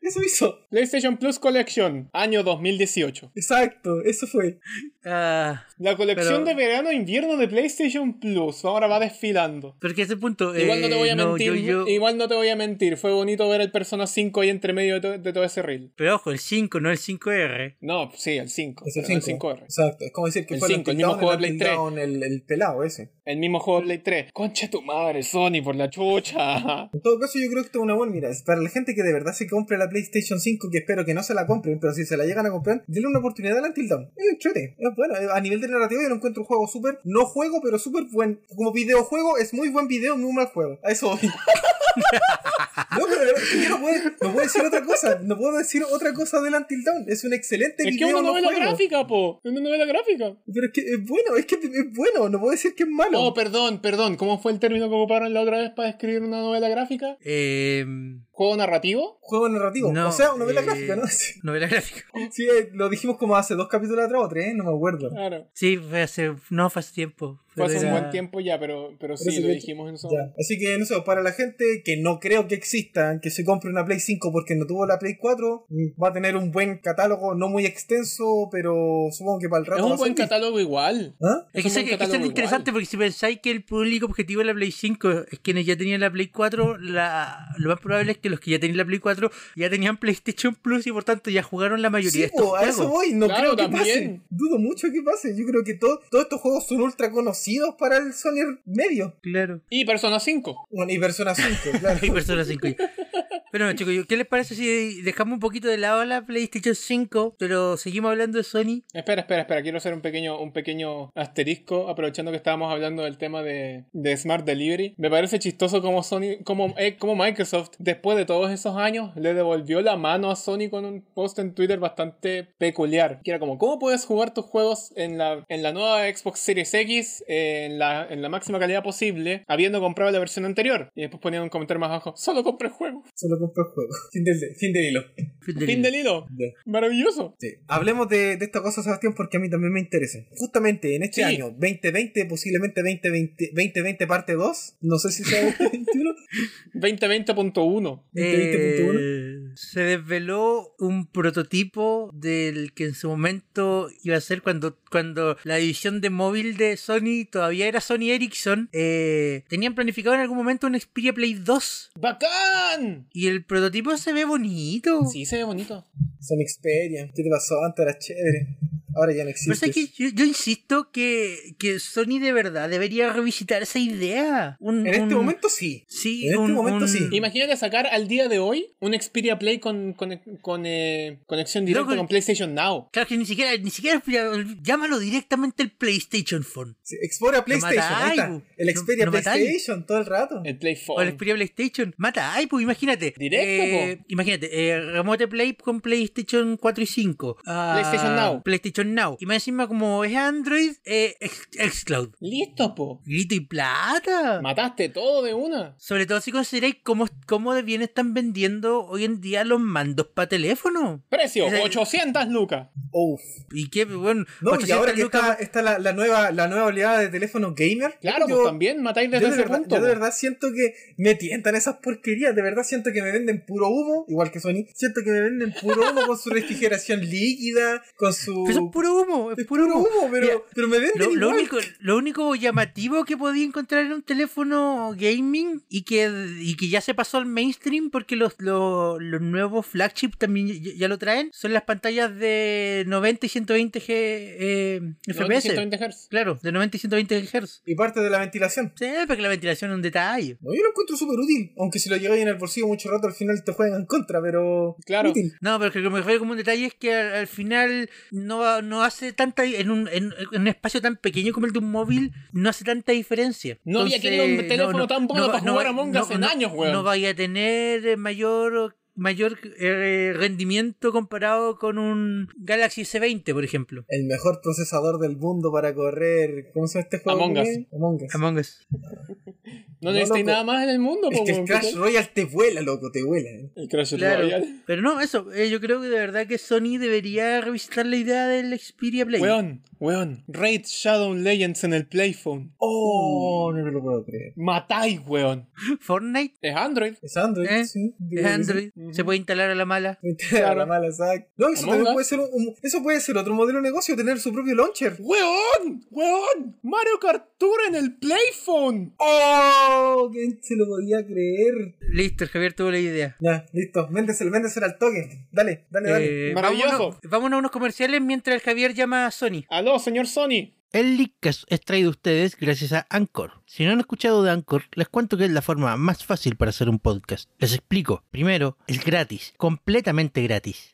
Eso hizo. PlayStation Plus Collection, año 2018. Exacto, eso fue. Ah, La colección Pero- de verano-invierno de PlayStation Plus ahora va desfilando. porque a ese punto. Igual no te eh, voy a no, mentir, yo- yo- igual no te voy a mentir, fue bonito ver el Persona 5 ahí entre medio de, to- de todo ese reel. Pero ojo, el 5, no el 5R. No, sí, el 5, Es el pero no 5. el 5R. Exacto, es como decir que El fue 5, el Until mismo juego de Play 3. Dawn, El, el pelado ese. El mismo juego de Play 3. Concha tu madre, Sony, por la chucha. En todo caso, yo creo que esto es una buena mira. Para la gente que de verdad se compre la PlayStation 5, que espero que no se la compren, pero si se la llegan a comprar, denle una oportunidad al Until Dawn. Es es bueno. A nivel de narrativa, yo lo encuentro un juego súper, no juego, pero súper buen. Como videojuego, es muy buen video, muy mal juego. A eso voy. <laughs> no, pero yo no puedo, no puedo decir otra cosa. No puedo decir otra cosa del Until Dawn. Es un excelente Es que video. es una no novela juego. gráfica, po. Es una novela gráfica. Pero es que es bueno, es que es bueno. No puedo decir que es malo. Oh, perdón, perdón. ¿Cómo fue el término que ocuparon la otra vez para describir una novela gráfica? Eh, ¿Juego narrativo? Juego narrativo. No, o sea, novela eh, gráfica, ¿no? <laughs> Sí, novela gráfica. sí, eh, lo dijimos como hace dos capítulos atrás o tres, no me acuerdo. Claro. Sí, fue hace. No, fue hace tiempo. Fue hace un buen tiempo ya, pero, pero sí, eso lo que- dijimos en su Ya. Así que, no sé, para la gente que no creo que exista, que se compre una Play 5 porque no tuvo la Play 4, mm, va a tener un buen catálogo, no muy extenso, pero supongo que para el rato Es va un a buen servir. catálogo igual. ¿Ah? Es que, Es sé- es que es interesante porque si pensáis que el público objetivo de la Play 5 es quienes ya tenían la Play 4, la, lo más probable es que los que ya tenían la Play 4 ya tenían PlayStation Plus y por tanto ya jugaron la mayoría Sí, de estos po, a eso juegos. voy, no Claro, creo que también. pase. Dudo mucho que pase. Yo creo que todo- todos estos juegos son ultra conocidos para el Sony medio. Claro. Y Persona 5. Bueno, y Persona 5, <laughs> claro. Hay Persona 5 ya. Pero bueno, chicos, ¿qué les parece si dejamos un poquito de lado la PlayStation 5, pero seguimos hablando de Sony? Espera, espera, espera. Quiero hacer un pequeño, un pequeño asterisco, aprovechando que estábamos hablando del tema de, de Smart Delivery. Me parece chistoso como Sony, como, eh, como Microsoft, después de todos esos años, le devolvió la mano a Sony con un post en Twitter bastante peculiar. Que era como, ¿cómo puedes jugar tus juegos en la, en la nueva Xbox Series X eh, en, la, en la máxima calidad posible, habiendo comprado la versión anterior? Y después ponían un comentario más abajo, solo compré el juego. Solo compré el juego. <laughs> Fin del, fin del hilo. Fin del hilo. Maravilloso. Sí. Hablemos de, de esta cosa, Sebastián, porque a mí también me interesa. Justamente en este Sí. año, 2020, posiblemente 2020, 2020 parte 2, no sé si sea 2021. 2020.1. 2020.1. Eh, se desveló un prototipo del que en su momento iba a ser cuando, cuando la división de móvil de Sony todavía era Sony Ericsson. eh, tenían planificado en algún momento un Xperia Play 2 ¡Bacán! y el prototipo se ve bonito. Sí, se ve bonito. Son Xperia. ¿Qué te pasó? Antes era chévere. Ahora ya no Pero existe. es que yo, yo insisto que, que Sony de verdad debería revisitar esa idea. Un- En este un- momento sí. Sí, en este un- momento un- sí. Imagínate sacar al día de hoy un Xperia Play con, con, con, eh, conexión directa con PlayStation Now. Claro que ni siquiera, ni siquiera llámalo directamente el PlayStation Phone. Sí, Explora PlayStation. mata ahí está. El Xperia no. PlayStation todo el rato. El Play O el Phone. Xperia PlayStation. Mata, ay, pues imagínate. Directo, Eh, imagínate, eh, Remote Play con PlayStation 4 y 5. Ah, PlayStation Now. PlayStation Now. Y más encima, como es Android, eh, Xcloud. Listo, po. Grito y plata. Mataste todo de una. Sobre todo si consideráis cómo, cómo de bien están vendiendo hoy en día los mandos para teléfono. Precio, Ese- 800 lucas. Uf. Y que, bueno, No, y 800 ahora que lucas- está, está la, la nueva, la nueva oleada de teléfonos gamer. Claro, yo- pues también matáis desde Yo de, ese verdad, punto. yo de po. verdad siento que me tientan esas porquerías. De verdad siento que me venden puro humo, igual que Sony. Siento que me venden puro humo con su refrigeración líquida, con su. Es puro humo, es es puro humo. pero, Mira, pero me venden Lo, único, lo único llamativo que podía encontrar en un teléfono gaming y que, y que ya se pasó al mainstream porque los, los, los nuevos flagship también ya, ya lo traen son las pantallas de 90 y 120 G, eh, 90, FPS. 120 Hz. Claro, de 90 y 120 Hz. Y parte de la ventilación. Sí, porque la ventilación es un detalle. No, yo lo encuentro súper útil. Aunque si lo lleváis en el bolsillo mucho rato, al final te juegan en contra, pero. Claro. Útil. No, pero que lo que me refiero como un detalle es que al, al final no, no hace tanta en un, en, en un espacio tan pequeño como el de un móvil, no hace tanta diferencia. No había querido un teléfono tan bueno para jugar Among Us en años, weón. No vaya a tener mayor mayor eh, rendimiento comparado con un Galaxy S20, por ejemplo. El mejor procesador del mundo para correr. ¿Cómo se llama este juego? Among Us. Among Us. Among Us. No No, necesitáis nada más en el mundo, Es po, que el Crash ¿qué? Royale te vuela, loco, te vuela. eh. El Crash Claro. Royale. Pero no, eso, eh, yo creo que de verdad que Sony debería revisitar la idea del Xperia Play. Weón, weón. Raid Shadow Legends en el Playphone. Oh, no me lo puedo creer. Matáis, weón. <laughs> Fortnite Es Android. Es Android, ¿eh? sí. es sí. Android, se puede instalar a la mala. A la mala, exacto. No, eso también puede ser un, un- eso puede ser otro modelo de negocio, tener su propio launcher. ¡Weón! ¡Weón! ¡Mario Kart Tour en el Playphone! ¡Oh! ¿Quién <laughs> se lo podía creer? Listo, el Javier tuvo la idea. Ya, listo. Véndeselo, véndeselo al toque. Dale, dale, dale. Eh, Maravilloso. vámonos, vámonos a unos comerciales mientras el Javier llama a Sony. Aló, señor Sony. El Leadcast es traído a ustedes gracias a Anchor. Si no han escuchado de Anchor, les cuento que es la forma más fácil para hacer un podcast. Les explico. Primero, es gratis, completamente gratis.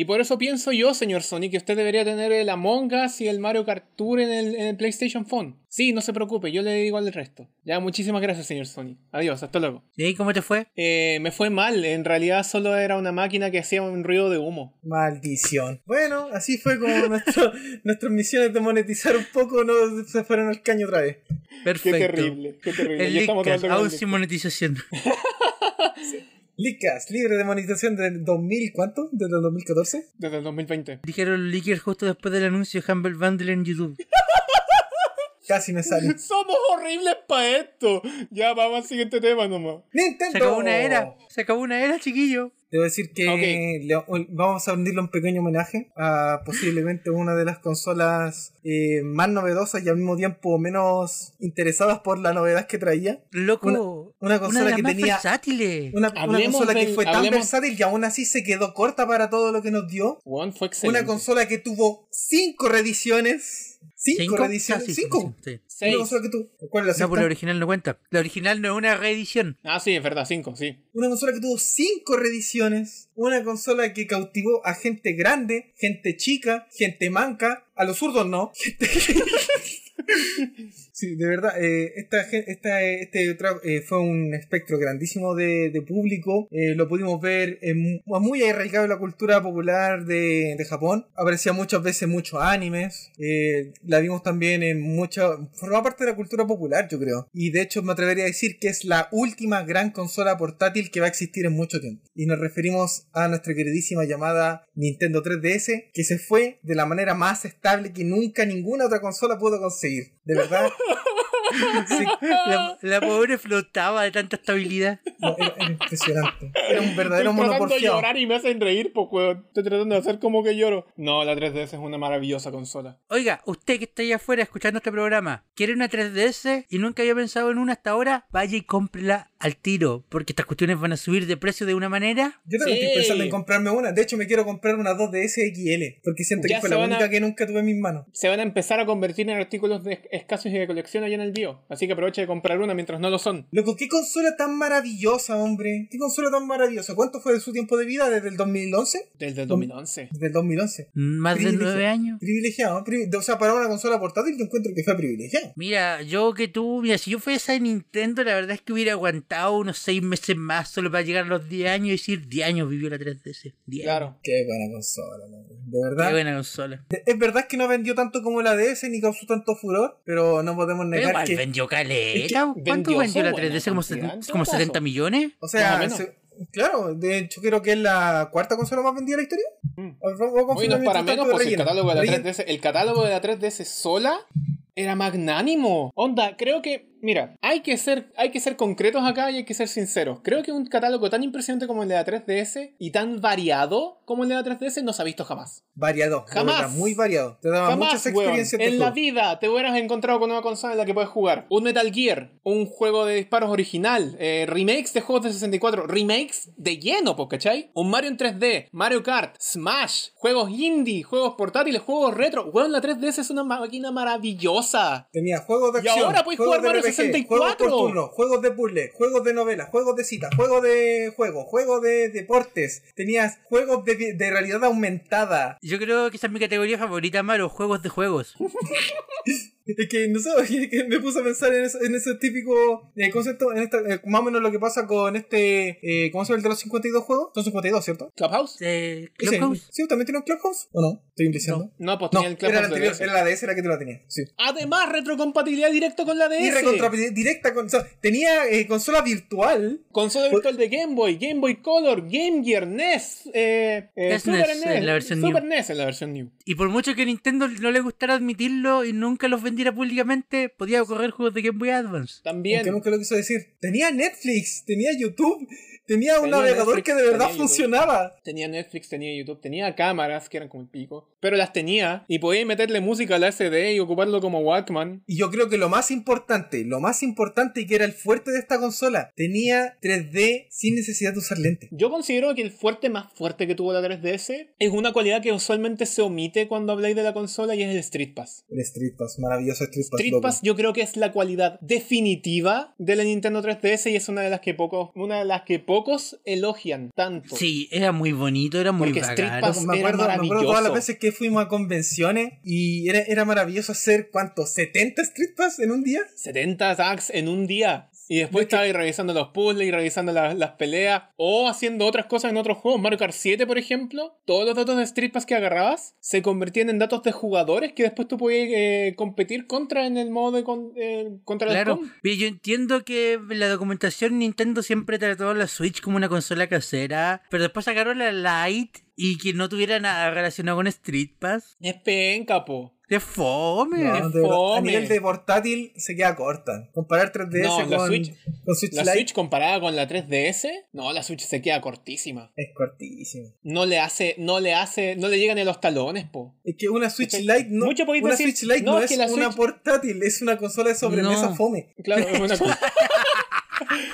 Y por eso pienso yo, señor Sony, que usted debería tener el Among Us y el Mario Kart Tour en el, en el PlayStation Phone. Sí, no se preocupe, yo le digo al resto. Ya, muchísimas gracias, señor Sony. Adiós, hasta luego. ¿Y cómo te fue? Eh, me fue mal, en realidad solo era una máquina que hacía un ruido de humo. Maldición. Bueno, así fue como <laughs> nuestro- nuestras misiones de monetizar un poco no se fueron al caño otra vez. Perfecto. Qué terrible, qué terrible. El Ya estamos aún sin monetización. <laughs> <laughs> Licas, libre de monetización del 2000, ¿cuánto? ¿Desde el 2014? Desde el 2020. Dijeron los leakers justo después del anuncio de Humble Bundle en YouTube. <laughs> Casi me sale. <laughs> Somos horribles para esto. Ya, vamos al siguiente tema nomás. ¡Nintendo! Se acabó una era. Se acabó una era, chiquillo. Debo decir que le- vamos a rendirle un pequeño homenaje a posiblemente una de las consolas eh, más novedosas y al mismo tiempo menos interesadas por la novedad que traía. Loco. Una consola que más tenía- versátiles. Una, una consola que fue tan hablemos- versátil y aún así se quedó corta para todo lo que nos dio. Juan fue excelente. Una consola que tuvo cinco reediciones. Cinco, reediciones. Cinco. sí. Seis. Una consola que tuvo. ¿Cuál es la No, pues la original no cuenta. La original no es una reedición. Ah, sí, es verdad, cinco, sí. Una consola que tuvo cinco reediciones. Una consola que cautivó a gente grande, gente chica, gente manca. A los zurdos no. <laughs> Gente... sí, de verdad. eh, esta, esta, este eh, fue un espectro grandísimo de, de público. Eh, lo pudimos ver muy arraigado en la cultura popular de, de Japón. Aparecía muchas veces muchos animes. eh, la vimos también en mucha... Formaba parte de la cultura popular, yo creo. Y de hecho me atrevería a decir que es la última gran consola portátil que va a existir en mucho tiempo. Y nos referimos a nuestra queridísima llamada Nintendo 3DS, que se fue de la manera más estable que nunca ninguna otra consola pudo conseguir. De verdad. <laughs> Sí, La, la pobre flotaba de tanta estabilidad. no, era, era impresionante. Era un verdadero Estoy tratando de llorar y me hacen reír, pues, weón. Estoy tratando de hacer como que lloro. No, la 3DS es una maravillosa consola. Oiga, usted que está allá afuera escuchando este programa, ¿quiere una 3DS y nunca había pensado en una hasta ahora? Vaya y cómprela al tiro, porque estas cuestiones van a subir de precio de una manera. Yo también Sí. estoy pensando en comprarme una. De hecho, me quiero comprar una 2DS XL. Porque siento Ya que fue se la van a- única que nunca tuve en mis manos. Se van a empezar a convertir en artículos de escasos y de colección allá en el Así que aproveche de comprar una mientras no lo son. Loco, qué consola tan maravillosa, hombre. Qué consola tan maravillosa. ¿Cuánto fue de su tiempo de vida? ¿Desde el 2011? Desde el 2011. Desde el 2011. Más de nueve años. Privilegiado. pri- o sea, para una consola portátil yo encuentro que fue privilegiado. Mira, yo que tú, mira, si yo fuese a Nintendo, la verdad es que hubiera aguantado unos seis meses más solo para llegar a los 10 años y decir 10 años vivió la 3DS. 10 años. Claro. Qué buena consola, loco. De Qué verdad. buena consola. Es verdad que no vendió tanto como la DS ni causó tanto furor, pero no podemos negar que. vendió caleta. es que ¿Cuánto vendió la su buena 3DS? ¿Como, cantidad, como caso. 70 millones? O sea, se- claro, de hecho creo que es la cuarta consola más vendida de la historia. Mm. Oye, no es para menos, pues el catálogo de la Relleno. 3DS, el catálogo de la 3DS sola era magnánimo. Onda, creo que, mira, hay que ser, hay que ser concretos acá y hay que ser sinceros. Creo que un catálogo tan impresionante como el de la 3DS y tan variado como el de la 3DS no se ha visto jamás. Variado, Jamás. muy variado. Te daba Jamás, muchas experiencias En la vida te hubieras encontrado con una consola en la que puedes jugar un Metal Gear, un juego de disparos original, eh, remakes de juegos de 64, remakes de lleno, ¿cachai? Un Mario en 3D, Mario Kart, Smash, juegos indie, juegos portátiles, juegos retro. Weón, la 3DS es una máquina maravillosa. Tenía juegos de Y acción. ahora puedes jugar Mario 64. Juegos por turno, juegos de puzzle, juegos de novela, juegos de cita, juegos de juego, juegos de deportes. Tenías juegos de, de realidad aumentada. Yo creo que esa es mi categoría favorita, Maro, juegos de juegos. <laughs> Es que no sé, <laughs> es que me puse a pensar en, eso- en ese típico eh, concepto, en esta, eh, más o menos lo que pasa con este. Eh, ¿Cómo se llama el de los 52 juegos? Son 52, ¿cierto? ¿Clubhouse? Eh, Sí, Clubhouse. sí, ¿también tiene un Clubhouse? ¿O no? Estoy diciendo. No, pues No, tenía el era la Clubhouse de anterior, DS. era la DS la que tú la tenías. Sí. Además, retrocompatibilidad directa con la DS. Y recontra directa con. o sea, tenía eh, consola virtual. Consola virtual de Game Boy, Game Boy Color, Game Gear, NES, eh, eh, SNES Super en la versión Super New. NES en la versión New. Y por mucho que Nintendo no le gustara admitirlo y nunca los vendiera públicamente, podía correr juegos de Game Boy Advance. También. Aunque nunca lo quiso decir. Tenía Netflix, tenía YouTube, tenía un Tenía navegador Netflix, que de verdad tenía YouTube. funcionaba. Tenía Netflix, tenía YouTube, tenía cámaras que eran como el pico, pero las tenía y podía meterle música a la SD y ocuparlo como Walkman. Y yo creo que lo más importante, lo más importante y que era el fuerte de esta consola, tenía 3D sin necesidad de usar lentes. Yo considero que el fuerte más fuerte que tuvo la 3DS es una cualidad que usualmente se omite cuando habláis de la consola y es el Street Pass. El Street Pass, maravilloso Street Pass. Street loco. Pass yo creo que es la cualidad definitiva de la Nintendo 3DS y es una de las que pocos, una de las que pocos elogian tanto. Sí, era muy bonito, era muy Porque Street. Pass- me era acuerdo, me acuerdo todas las maravilloso. veces que fuimos a convenciones y era, era maravilloso hacer, ¿cuántos? ¿70 Street Pass en un día? 70 tags en un día. Y después estaba ahí revisando los puzzles y revisando las, las peleas. O haciendo otras cosas en otros juegos. Mario Kart 7, por ejemplo. Todos los datos de Street Pass que agarrabas se convertían en datos de jugadores que después tú podías eh, competir contra en el modo de con- eh, contra Claro. Mira, yo entiendo que en la documentación Nintendo siempre trató a la Switch como una consola casera, pero después sacaron la Lite y que no tuviera nada relacionado con Street Pass. Es penca, po. ¡Qué fome! No, de verdad, a fome. nivel de portátil se queda corta. Comparar 3DS No, con, la Switch- con Switch La Lite Switch comparada con la 3DS, no, la Switch se queda cortísima. es cortísimo. No le hace, no le hace, no le llegan a los talones, po. Es que una Switch. Lite no, Mucho una decir, Switch Lite no, no, es es que la una Switch- portátil, es una consola de sobremesa No. fome. Claro, es una, <laughs>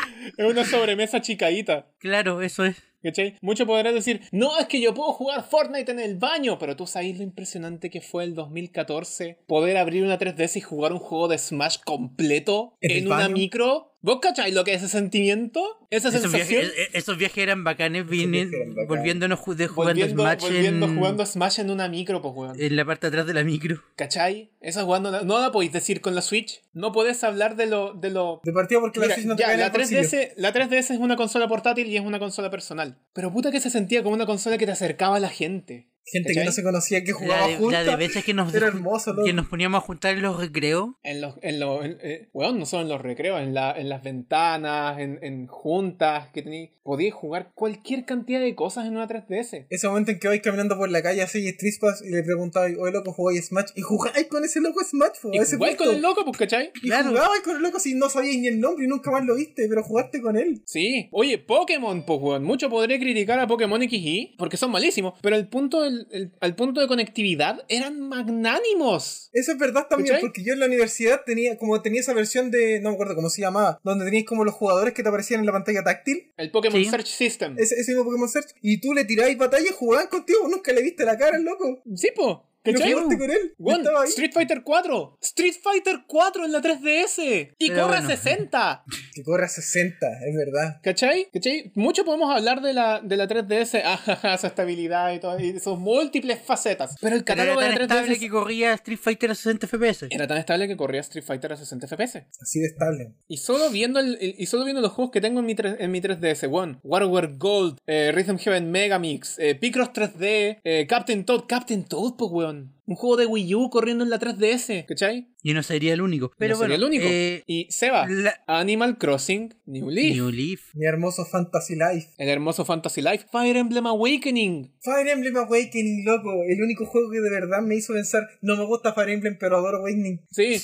<laughs> es una sobremesa chicadita. Claro, eso es. ¿Cachai? Muchos podrán decir, no, es que yo puedo jugar Fortnite en el baño, pero tú sabes lo impresionante que fue el 2014 poder abrir una 3DS y jugar un juego de Smash completo ¿En una baño? micro. ¿Vos cacháis lo que es ese sentimiento? Esa Esos sensación. viajes, e- esos viajes eran bacanes, vinen, viajes eran bacanes. volviéndonos de jugando volviendo, Smash volviendo en, jugando Smash en una micro, pues weón. en la parte de atrás de la micro. ¿Cachai? Esa jugando. No la podéis decir con la Switch. No podés hablar de lo. De lo De partida porque Mira, la Switch no te ya, cae en la el bolsillo. 3DS, la 3DS es una consola portátil y es una consola personal. Pero puta que se sentía como una consola que te acercaba a la gente. Gente que no se conocía que jugaba La de, la juntas. de veces que nos, Era hermoso, loco. que nos poníamos a juntar en los recreos. En los, en los, en- eh, weón, no solo en los recreos, en, la, en las ventanas, en, en juntas, que tení, podías jugar cualquier cantidad de cosas en una 3DS. Ese momento en que vais caminando por la calle así Street Pass y le preguntabais, oye loco, jugáis Smash y jugáis con ese loco Smash, po, Y ese con el loco, pues, ¿cachai? Y Claro. jugabais con el loco si no sabíais ni el nombre y nunca más lo viste, pero jugaste con él. Sí. Oye, Pokémon, pues, weón. Mucho podré criticar a Pokémon XY porque son malísimos, pero el punto del, el- al punto de conectividad eran magnánimos. Eso es verdad también, ¿Cachai? porque yo en la universidad tenía, como tenía esa versión de, no me acuerdo cómo se llamaba, donde tenías como los jugadores que te aparecían en la pantalla táctil, El Pokémon Sí. Search System. ese, ese mismo Pokémon Search, y tú le tirabas batalla y jugaban contigo, nunca le viste la cara al loco. Sí, po. No ¿Cachai? jugaste con él. ahí. Street Fighter 4. Street Fighter 4 en la 3DS. Y Pero corre a bueno. 60. <laughs> Que corre a 60, es verdad. ¿Cachai? ¿Cachai? Mucho podemos hablar de la, de la 3DS, ajaja, su estabilidad y, todo, y sus múltiples facetas. Pero el Pero era catálogo de tan la 3DS estable que corría Street Fighter a 60 FPS. era tan estable que corría Street Fighter a 60 FPS. Así de estable. Y solo viendo el, el- y solo viendo los juegos que tengo en mi, tre- en mi 3DS, One, WarWare Gold, eh, Rhythm Heaven Megamix, eh, Picross 3D, eh, Captain Toad, Captain Toad, pues weón. Un juego de Wii U corriendo en la 3DS, ¿cachai? Y no sería el único. Pero no sería bueno, el único. eh, y Seba, la- Animal Crossing New Leaf. New Leaf. Mi hermoso Fantasy Life. El hermoso Fantasy Life. Fire Emblem Awakening. Fire Emblem Awakening, loco. El único juego que de verdad me hizo pensar, no me gusta Fire Emblem, pero adoro Awakening. Sí.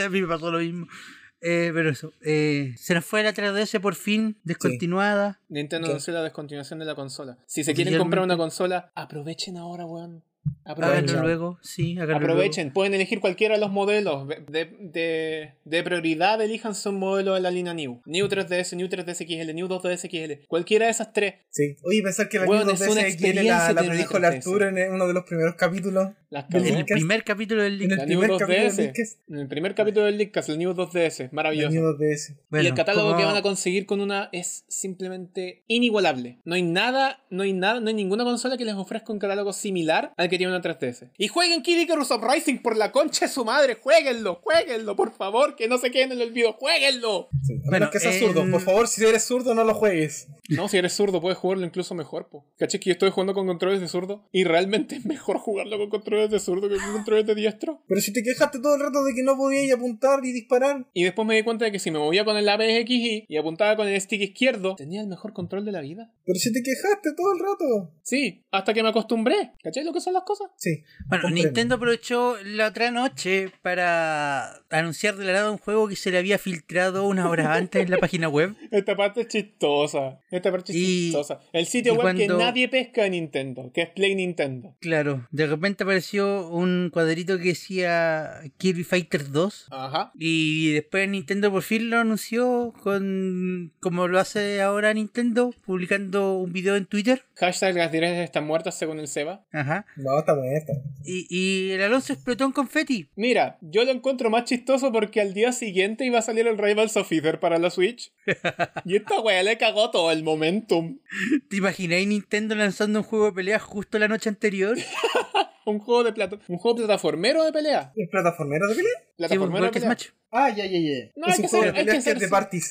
A mí me pasó lo mismo. Eh, pero eso, eh, se nos fue la 3DS por fin, descontinuada. Nintendo ¿Qué? anunció la descontinuación de la consola. Si se quieren comprar una consola, aprovechen ahora, weón. Háganlo Aprovechen. luego, sí, háganlo Aprovechen, pueden elegir cualquiera de los modelos. De, de, de prioridad, elíjanse un modelo de la línea New. New 3DS, New 3DS XL, New 2DS XL. Cualquiera de esas tres. Sí. Oye, pensar que la Weón, New es una 2DS XL la, predijo el Arturo en uno de los primeros capítulos. Cagó. El primer capítulo del En link. el La New primer capítulo de 2DS. Linkcast. En el primer capítulo del el New 2DS. La Maravilloso. New 2DS. y Bueno, el catálogo como- que van a conseguir con una es simplemente inigualable. No hay nada, no hay nada, no hay ninguna consola que les ofrezca un catálogo similar al que tiene una 3DS. Y jueguen Kid Icarus Uprising por la concha de su madre, jueguenlo, jueguenlo, por favor, que no se queden en el olvido, jueguenlo. Sí. Bueno, menos que seas en- zurdo. Por favor, si eres zurdo, no lo juegues. No, si eres zurdo puedes jugarlo incluso mejor, po. ¿Caché que yo estoy jugando con controles de zurdo? Y realmente es mejor jugarlo con controles de zurdo que con controles de diestro. Pero si te quejaste todo el rato de que no podías apuntar y disparar. Y después me di cuenta de que si me movía con el APXY y apuntaba con el stick izquierdo, tenía el mejor control de la vida. Pero si te quejaste todo el rato. Sí, hasta que me acostumbré. ¿Cachai lo que son las cosas? Sí. Bueno, comprendo. Nintendo aprovechó la otra noche para anunciar de la nada un juego que se le había filtrado una hora <laughs> antes en la página web. Esta parte es chistosa. Esta parte es Y- chistosa. El sitio web que nadie pesca de Nintendo, que es Play Nintendo. Claro, de repente apareció un cuadrito que decía Kirby Fighter 2. Ajá. Y después Nintendo por fin lo anunció con como lo hace ahora Nintendo, publicando un video en Twitter. Hashtag las directas están muertas según el Seba. Ajá. No, está muerta. Y, y el Alonso explotó en confeti. Mira, yo lo encuentro más chistoso porque al día siguiente iba a salir el Rivals of Ether para la Switch. <laughs> y esta wea le cagó todo el momentum. ¿Te imagináis Nintendo lanzando un juego de pelea justo la noche anterior? <laughs> Un juego de plata un juego plataformero de pelea. ¿Es plataformero de pelea? Sí, Plataformero igual de que pelea. Smash. Ah, ya, ya, ya. No, es hay que ser- de hay que ser-.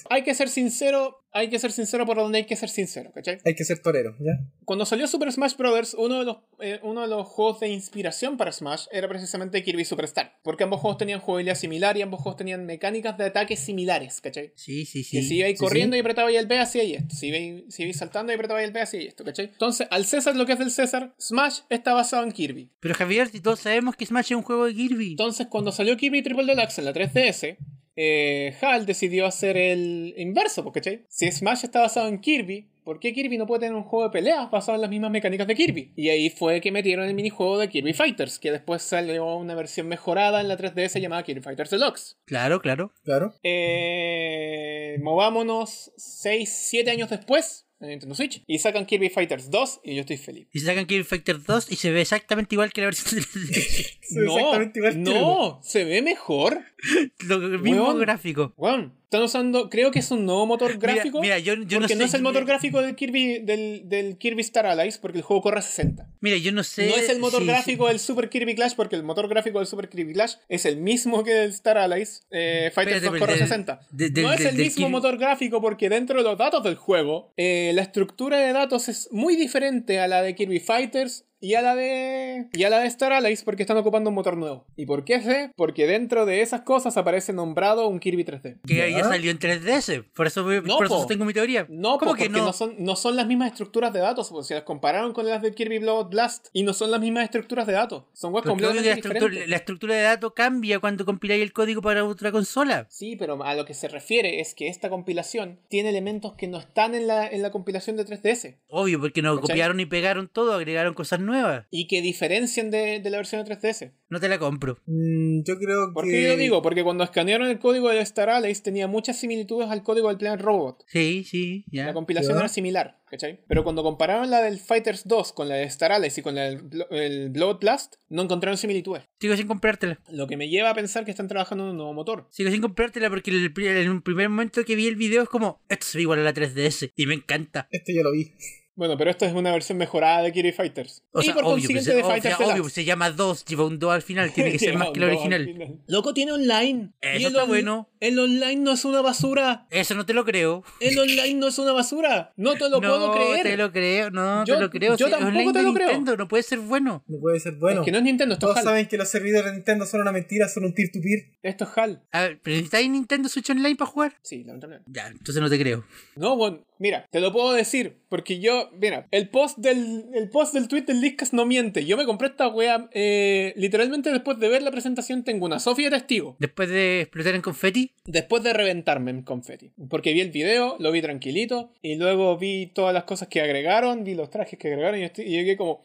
Hay que ser sincero, hay que ser sincero por donde hay que ser sincero, ¿cachai? Hay que ser torero, ¿ya? Cuando salió Super Smash Bros., uno de, los, eh, uno de los juegos de inspiración para Smash era precisamente Kirby Superstar. Porque ambos juegos tenían jugabilidad similar y ambos juegos tenían mecánicas de ataque similares, ¿cachai? Sí, sí, Que si sí. ibais sí, corriendo sí. y apretaba y el B, hacía y esto. Si ibais, si saltando y apretaba y el B, hacía y esto, ¿cachai? Entonces, al César lo que es del César, Smash está basado en Kirby. Pero Javier, si todos sabemos que Smash es un juego de Kirby. Entonces, cuando salió Kirby Triple Deluxe en la 3DS, eh, HAL decidió hacer el inverso, ¿cachai? Si Smash está basado en Kirby, ¿por qué Kirby no puede tener un juego de peleas basado en las mismas mecánicas de Kirby? Y ahí fue que metieron el minijuego de Kirby Fighters, que después salió una versión mejorada en la 3DS llamada Kirby Fighters Deluxe. Claro, claro. Claro. Eh, movámonos 6, 7 años después en Nintendo Switch y sacan Kirby Fighters 2 y yo estoy feliz. Y sacan Kirby Fighter 2 y se ve exactamente igual que la versión de 3DS. <laughs> Se ve No, exactamente igual que no, se ve mejor. <laughs> Lo mismo Weón. gráfico. Weón, están usando, creo que es un nuevo motor gráfico. Mira, mira, yo, yo no porque sé. no, es el motor gráfico del Kirby, del, del Kirby Star Allies, porque el juego corre a 60. Mira, yo no sé. no es el motor gráfico del Super Kirby Clash, porque el motor gráfico del Super Kirby Clash es el mismo que del Star Allies. Eh, Fighters Espérate, 2 pero corre a del- 60. de- del- no es el mismo Kirby- motor gráfico, porque dentro de los datos del juego, eh, la estructura de datos es muy diferente a la de Kirby Fighters y a la de y a la de Star Allies porque están ocupando un motor nuevo. ¿Y por qué sé? Porque dentro de esas cosas aparece nombrado un Kirby 3D. Que ya, Ya. salió en 3DS. Por eso, No, por eso tengo mi teoría. No, ¿Cómo po, que porque no? no? son, no son las mismas estructuras de datos, pues, si las compararon con las del Kirby Blood Blast y no son las mismas estructuras de datos, son webs completamente la, estructura, diferentes. la estructura de datos cambia cuando compiláis el código para otra consola. Sí, pero a lo que se refiere es que esta compilación tiene elementos que no están en la, en la compilación de 3DS Obvio, porque no copiaron y pegaron todo, agregaron cosas nuevas. Y que diferencian de, de la versión de 3DS. No te la compro. Mm, yo creo ¿Por que. qué yo digo? Porque cuando escanearon el código de Star Allies tenía muchas similitudes al código del Planet Robot. Sí, sí, ya. La compilación Ya. era similar, ¿cachai? Pero cuando compararon la del Fighters 2 con la de Star Allies y con la del el Blood Blast, no encontraron similitudes. Sigo sin comprártela. Lo que me lleva a pensar que están trabajando en un nuevo motor. Sigo sin comprártela porque en, un primer momento que vi el video es como, esto se ve igual a la 3DS. Y me encanta. Esto ya lo vi. Bueno, pero esto es una versión mejorada de Kirby Fighters. O y sea, por obvio, consiguiente pues, de Fighters obvio, Deluxe. se llama 2, lleva un 2 al final, tiene que <laughs> ser más que el original. Loco, tiene online. Eso Y el está on- bueno. El online no es una basura. Eso no te lo creo. El online no es una basura. No te lo <laughs> no puedo creer. te lo creo, no Yo- te lo creo. yo Si tampoco online te lo creo. Nintendo, no puede ser bueno. No puede ser bueno. Es que no es Nintendo, esto es Todos HAL. saben que los servidores de Nintendo son una mentira, son un peer-to-peer. Esto es HAL. A ver, ¿pero necesitáis Nintendo Switch Online para jugar? Sí, lamentablemente. Ya, entonces no te creo. No, bueno, mira, te lo puedo decir, porque yo, mira, el post del, el post del tweet del Leadcast no miente. Yo me compré esta wea, eh, literalmente después de ver la presentación tengo una Sofía testigo. Después de explotar en confeti, Después de reventarme en confeti. Porque vi el video, lo vi tranquilito, y luego vi todas las cosas que agregaron, vi los trajes que agregaron, y, estoy- y llegué como...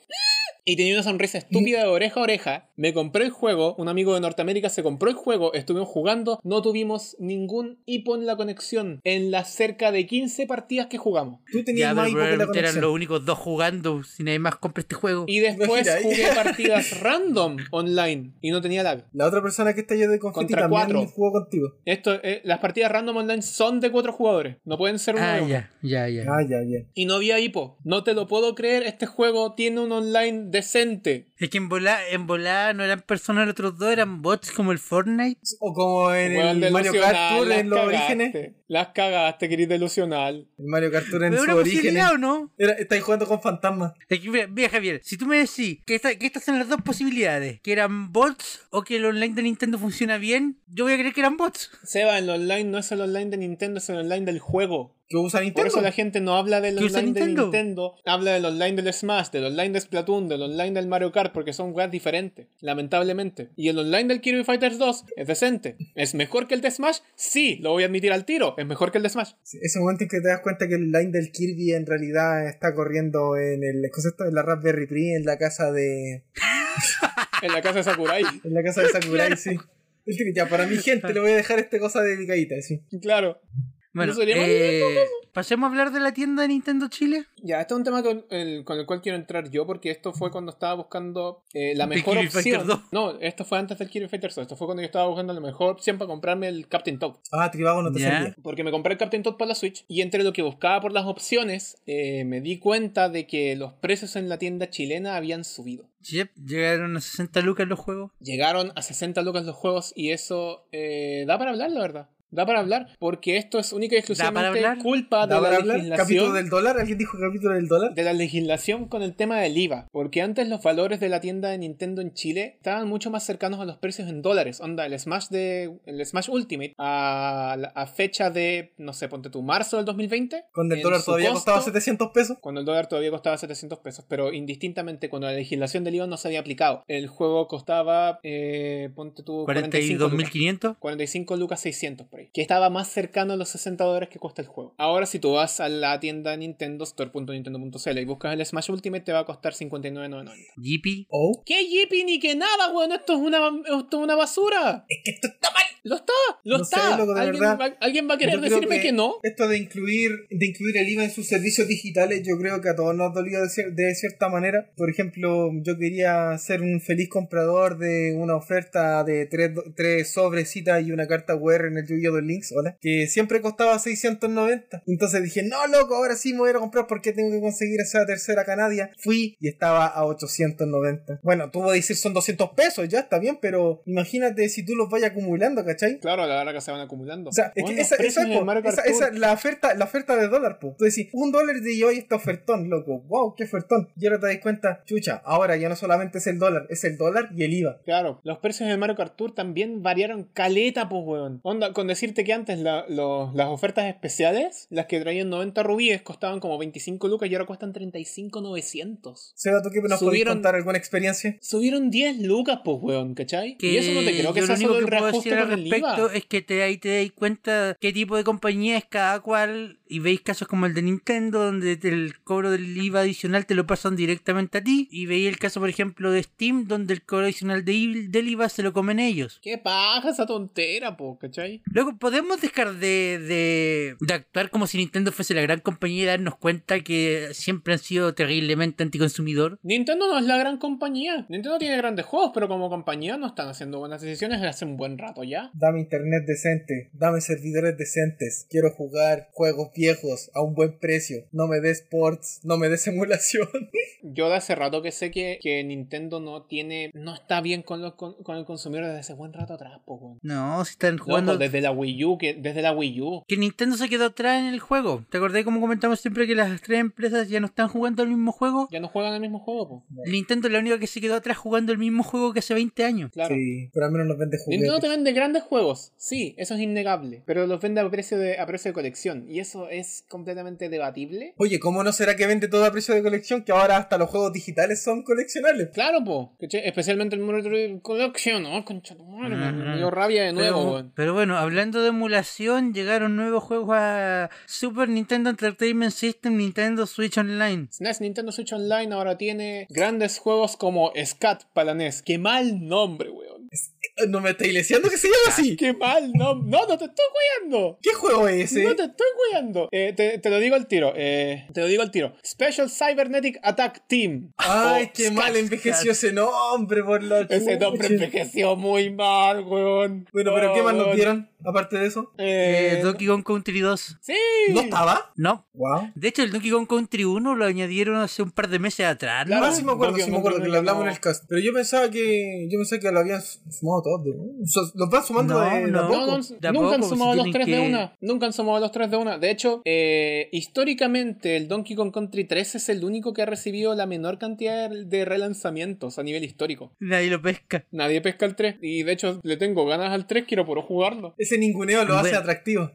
Y tenía una sonrisa estúpida de oreja a oreja. Me compré el juego, un amigo de Norteamérica se compró el juego, estuvimos jugando, no tuvimos ningún hipo en la conexión en las cerca de 15 partidas que jugamos. Tú tenías ya más hipo que la probablemente eran conexión. los únicos dos jugando. Si nadie más compra este juego. Y después jugué <laughs> partidas random online y no tenía lag. La otra persona que está yo de confeti Contra también cuatro. jugó contigo. Esto, eh, las partidas random online son de cuatro jugadores, no pueden ser uno Ah, de uno. ya, ya, ya. Ah, ya, ya. Y no había hipo. No te lo puedo creer, este juego tiene un online decente. Es que en volá, en volá no eran personas los otros dos, eran bots como el Fortnite. O como en el Mario Kart Tour en los cagaste. orígenes. Las cagaste, querido delusional. El Mario Kart Tour en sus orígenes. posibilidad o no? Era, estáis jugando con fantasmas. Es que, mira, mira, Javier, si tú me decís que, esta- que estas son las dos posibilidades, que eran bots o que el online de Nintendo funciona bien, yo voy a creer que eran bots. Seba, el online no es el online de Nintendo, es el online del juego. Que usa Por Nintendo. eso la gente no habla del ¿Qué usa online de Nintendo? Nintendo, habla del online del Smash, del online de Splatoon, del online del Mario Kart, porque son weas diferentes, lamentablemente. Y el online del Kirby Fighters 2 es decente. ¿Es mejor que el de Smash? Sí, lo voy a admitir al tiro, es mejor que el de Smash. Sí, Ese momento en que te das cuenta que el line del Kirby en realidad está corriendo en el concepto de la Raspberry Pi en la casa de. <laughs> En la casa de Sakurai. <laughs> En la casa de Sakurai, sí. Ya, para mi gente le voy a dejar esta cosa de picadita, sí. Claro. Bueno, eh, pasemos a hablar de la tienda de Nintendo Chile. Ya, este es un tema con el, con el cual quiero entrar yo, porque esto fue cuando estaba buscando eh, la mejor Kirby Fighter opción. 2. No, esto fue antes del Kirby Fighters 2. Esto fue cuando yo estaba buscando la mejor opción para comprarme el Captain Toad. Ah, Tribago no te servía. Porque me compré el Captain Toad para la Switch y entre lo que buscaba por las opciones, eh, me di cuenta de que los precios en la tienda chilena habían subido. Yep, llegaron a 60 lucas los juegos. Llegaron a 60 lucas los juegos y eso eh, da para hablar, la verdad. Da para hablar, porque esto es única y exclusivamente culpa de ¿Da la legislación. ¿Capítulo del dólar? ¿Alguien dijo capítulo del dólar? de la legislación con el tema del IVA, porque antes los valores de la tienda de Nintendo en Chile estaban mucho más cercanos a los precios en dólares. Onda, el Smash de el Smash Ultimate a, fecha de, no sé, ponte tu marzo del 2020. Cuando el dólar todavía costo- costaba 700 pesos. Cuando el dólar todavía costaba 700 pesos, pero indistintamente cuando la legislación del IVA no se había aplicado. El juego costaba, eh, ponte tu 45 lucas. 42.500. 45 lucas 600 por ahí. Que estaba más cercano a los 60 dólares que cuesta el juego. Ahora, si tú vas a la tienda Nintendo, store.nintendo.cl y buscas el Smash Ultimate, te va a costar 59.990. GP. Oh. ¿Qué Yippie ni que nada, weón? Esto es una, esto es una basura. Es que esto está mal. Lo está, lo No sé, está. loco, de ¿Alguien, verdad. va, alguien va a querer decirme que... no? Esto de incluir, de incluir el IVA en sus servicios digitales, yo creo que a todos nos dolió de, cier- de cierta manera. Por ejemplo, yo quería ser un feliz comprador de una oferta de tres, tres sobrecitas y una carta QR en el Yu-Gi-Oh! Saludos Links, hola, que siempre costaba 690. Entonces dije, no, loco, ahora sí me voy a comprar porque tengo que conseguir esa tercera canadia. Fui y estaba a 890. Bueno, tú vas a decir son 200 pesos, ya está bien, pero imagínate si tú los vayas acumulando, ¿cachai? Claro, la verdad que se van acumulando. O sea, es que esa, esa, la oferta, la oferta de dólar, po. Tú decís, un dólar de hoy está ofertón, loco. Wow, qué ofertón. Y ahora te das cuenta, chucha, ahora ya no solamente es el dólar, es el dólar y el IVA. Claro, los precios de Mario Kart Tour también variaron caleta, pues, weón. Onda, con decirte que antes la- las ofertas especiales, las que traían 90 rubíes, costaban como 25 lucas y ahora cuestan 35,900. Seba, ¿tú qué nos podés Subieron- contar alguna experiencia? Subieron 10 lucas, pues, weón, ¿cachai? y eso no te creo que sea lo único solo el que puedo reajuste decir al por el respecto IVA. es que te, ahí te das cuenta qué tipo de compañía es cada cual y veis casos como el de Nintendo donde el cobro del IVA adicional te lo pasan directamente a ti y veis el caso por ejemplo de Steam donde el cobro adicional de del IVA se lo comen ellos. Qué paja esa tontera, pues, ¿cachai? Luego, ¿podemos dejar de, de, de actuar como si Nintendo fuese la gran compañía y darnos cuenta que siempre han sido terriblemente anticonsumidor? Nintendo no es la gran compañía. Nintendo tiene grandes juegos, pero como compañía no están haciendo buenas decisiones desde hace un buen rato ya. Dame internet decente, dame servidores decentes, quiero jugar juegos viejos a un buen precio, no me des ports, no me des <laughs> emulación. Yo de hace rato que sé que, que Nintendo no tiene. no está bien con, los, con, con el consumidor desde hace buen rato atrás. No, si están Loco, jugando... desde la Wii U, que, desde la Wii U. Que Nintendo se quedó atrás en el juego. ¿Te acordás como comentamos siempre que las tres empresas ya no están jugando el mismo juego? Ya no juegan el mismo juego, po. Nintendo es la única que se quedó atrás jugando el mismo juego que hace 20 años. Claro. Sí, pero al menos nos vende Nintendo juguetes. te vende grandes juegos, sí, eso es innegable, pero los vende a precio de, a precio de colección, y eso es completamente debatible. Oye, ¿cómo no será que vende todo a precio de colección? Que ahora hasta los juegos digitales son coleccionables. Claro, po, especialmente el Metroid Collection, ¿no? Concha tu madre, me- dio rabia de nuevo, Pero, pero bueno, hablando de emulación, llegaron nuevos juegos a Super Nintendo Entertainment System, Nintendo Switch Online. SNES Nintendo Switch Online ahora tiene grandes juegos como Scat para NES. ¡Qué mal nombre, weón! No me estáis leseando que se llama así. ¡Qué mal nombre! ¡No, no te estoy cuidando! ¿Qué juego es ese? No te estoy cuidando. Eh, te, te lo digo al tiro. Eh, te lo digo al tiro. Special Cybernetic Attack Team. Ay, O qué Scat. mal envejeció ese nombre por la Ese nombre envejeció muy mal, weón. Bueno, pero ¿qué más nos Weón. dieron? Aparte de eso. Eh, Eh, Donkey Kong Country 2. Sí. ¿No estaba? No. Wow. De hecho, el Donkey Kong Country 1 lo añadieron hace un par de meses atrás, ¿no? Claro. Sí me acuerdo, Donkey sí me Kong acuerdo que lo hablamos no. en el cast. Pero yo pensaba que. Yo pensaba que lo habían sumado todos. de- o sea, los van sumando No, de, de a no. poco. No, no, De a nunca han poco, sumado si los tres de una. Nunca han sumado los tres de una. De hecho, eh, históricamente el Donkey Kong Country 3 es el único que ha recibido la menor cantidad de relanzamientos a nivel histórico. Nadie lo pesca. Nadie pesca el 3. Y de hecho, le tengo ganas al 3, quiero puro jugarlo. Ese ninguneo lo hace atractivo.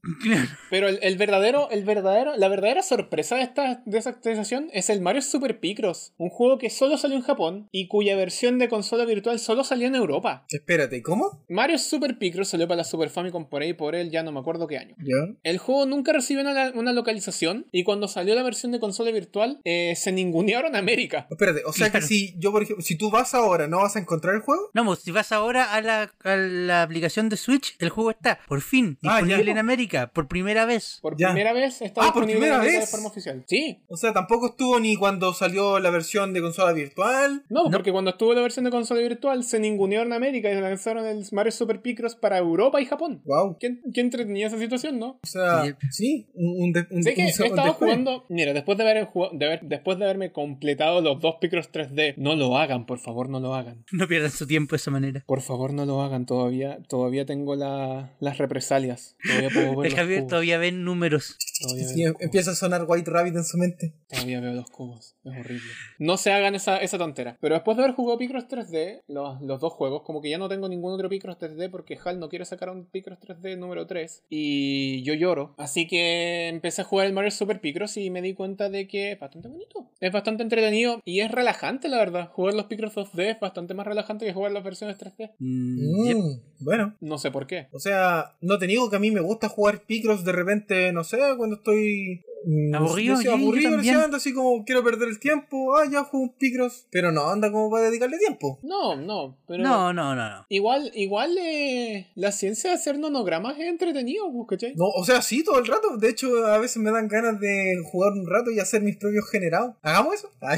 Pero el, el verdadero, el verdadero, la verdadera sorpresa de esta, de esta actualización es el Mario Super Picross. Un juego que solo salió en Japón y cuya versión de consola virtual solo salió en Europa. Espérate, ¿cómo? Mario Super Picross salió para la Super Famicom por ahí por él, ya no me acuerdo qué año. Ya. El juego nunca recibió una, una localización y cuando salió la versión de consola virtual eh, se ningunearon América. Espérate, o sea Claro. que si yo, por ejemplo, si tú vas ahora, ¿no vas a encontrar el juego? No, pues si vas ahora a la, a la aplicación de Switch, el juego está, por fin, Ah, disponible ya. en América, por primera vez. Por Ya. primera vez está Ah, por disponible primera en vez. de forma oficial. Sí. O sea, tampoco estuvo ni cuando salió la versión de consola virtual. No, porque cuando estuvo la versión de consola virtual se ningunearon en América y lanzaron el Mario Super Picross para Europa y Japón. Wow. ¿Qué, qué entretenía esa situación, no? O sea, sí, un, de- un, Sé que un- he estado jugando. Mira, después de, haber, jugado- de haber- después de haberme completado los dos Picross 3D, no lo hagan, por favor, no lo hagan. No pierdan su tiempo de esa manera. Por favor, no lo hagan. Todavía, todavía tengo la- las represalias. Todavía puedo ver <laughs> El Javier todavía ven números. <laughs> Todavía Sí, veo- empieza a sonar White Rabbit en su mente. Todavía veo los cubos. Es horrible. No se hagan esa, esa tontera. Pero después de haber jugado Picross 3D, los, los dos juegos, como que ya no tengo ningún otro Picross 3D porque HAL no quiere sacar un Picross 3D número 3. Y yo lloro. Así que empecé a jugar el Mario Super Picross y me di cuenta de que es bastante bonito. Es bastante entretenido y es relajante, la verdad. Jugar los Picross 2D es bastante más relajante que jugar las versiones 3D. Mm, yep. Mm, Bueno, No sé por qué. o sea, no te digo que a mí me gusta jugar Picross de repente, no sé, cuando estoy Mm, Aburrido, yo aburrido, decía, anda así como quiero perder el tiempo, ah, ya juego un Picross, pero no, anda como para dedicarle tiempo. No, no, pero. No, no, no, no. Igual, igual eh, la ciencia de hacer nonogramas es entretenido, pues, ¿cachai? No, o sea, sí, todo el rato. De hecho, a veces me dan ganas de jugar un rato y hacer mis propios generados. ¿Hagamos eso? Ah.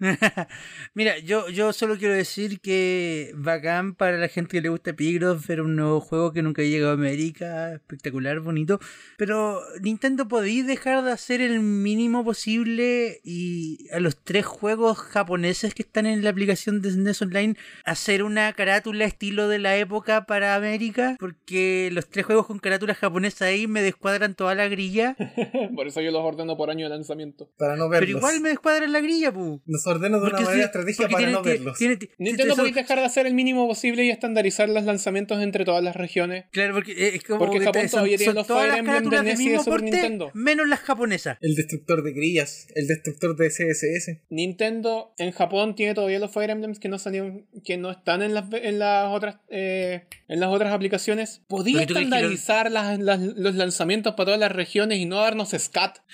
<laughs> Mira, yo, yo solo quiero decir que bacán para la gente que le gusta Picross ver un nuevo juego que nunca ha llegado a América, espectacular, bonito. Pero Nintendo podéis dejar de hacer el mínimo posible y a los tres juegos japoneses que están en la aplicación de SNES Online hacer una carátula estilo de la época para América, porque los tres juegos con carátula japonesa ahí me descuadran toda la grilla, <laughs> Por eso yo los ordeno por año de lanzamiento. Para no verlos. pero igual me descuadran la grilla, pu. Los ordeno de una Porque manera sí, estratégica para tiene- no tiene- verlos. tiene- tiene- Nintendo podéis dejar de hacer el mínimo posible y estandarizar los lanzamientos entre todas las regiones. Claro, porque eh, es como Porque que Japón son, todavía tiene son los todas Fire Emblem de NES y de mismo Super porte, Nintendo. menos las japonesas. El destructor de grillas, el destructor de CSS. Nintendo en Japón tiene todavía los Fire Emblems que no salieron, que no están en las, en las otras eh, en las otras aplicaciones. ¿Podía estandarizar las- las- los lanzamientos para todas las regiones y no darnos SCAT? <laughs>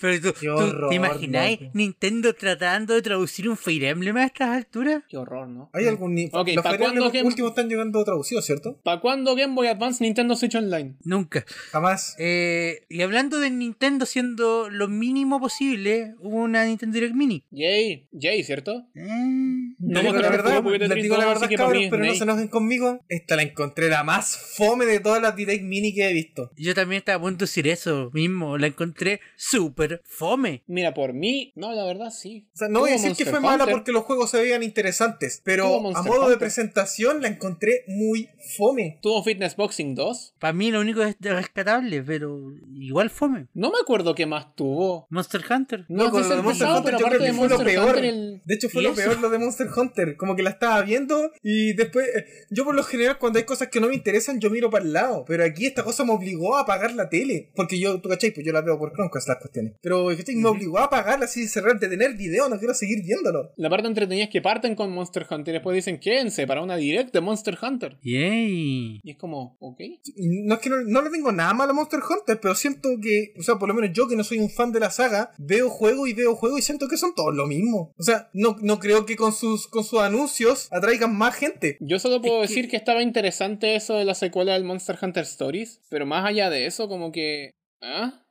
Pero tú, Qué tú horror, ¿te imagináis. Nintendo tratando de traducir un Fire Emblem a estas alturas? Qué horror, ¿no? ¿Hay algún ni- Ok, Los ¿pa' Fire Emblem Game- últimos están llegando traducidos, ¿cierto? ¿Para cuándo Game Boy Advance Nintendo Switch Online? Nunca. Jamás. Eh, y hablando de Nintendo siendo lo mínimo posible, una Nintendo Direct Mini. Yay, Yay, ¿cierto? Eh, No digo la verdad, les digo la 2, verdad, cabros, pero no se enojen conmigo. Esta la encontré la más fome de todas las Direct Mini que he visto. yo también estaba a punto de decir eso mismo. La encontré súper fome. Mira, por mí, no, la verdad sí. O sea, no voy a decir que fue mala porque los juegos se veían interesantes, pero a modo de presentación la encontré muy fome. Tuvo Fitness Boxing 2. Para mí lo único es rescatable, pero igual fome. No me acuerdo qué más tuvo. Monster Hunter. No, se de Monster Hunter yo creo que fue lo peor. Hunter, el... De hecho, fue ¿Y lo eso? peor lo de Monster Hunter. Como que la estaba viendo y después. eh, Yo, por lo general, cuando hay cosas que no me interesan, yo miro para el lado. Pero aquí esta cosa me obligó a apagar la tele. Porque yo, tú cachai, pues yo la veo por Chromecast las cuestiones. Pero ¿cachai? me obligó a apagarla así, cerrar, detener el video. No quiero seguir viéndolo. La parte entretenida es que parten con Monster Hunter y después dicen quédense para una direct de Monster Hunter. Yay. Y es como, ok. No es que no, no le tengo nada malo a Monster Hunter, pero siento que, o sea, por lo menos yo que no soy un fan de la saga, veo juego y veo juego y siento que son todos lo mismo. O sea, no, no creo que con sus, con sus anuncios atraigan más gente. Yo solo puedo Es que- decir que estaba interesante eso de la secuela del Monster Hunter Stories, pero más allá de eso, como que... ¿Ah?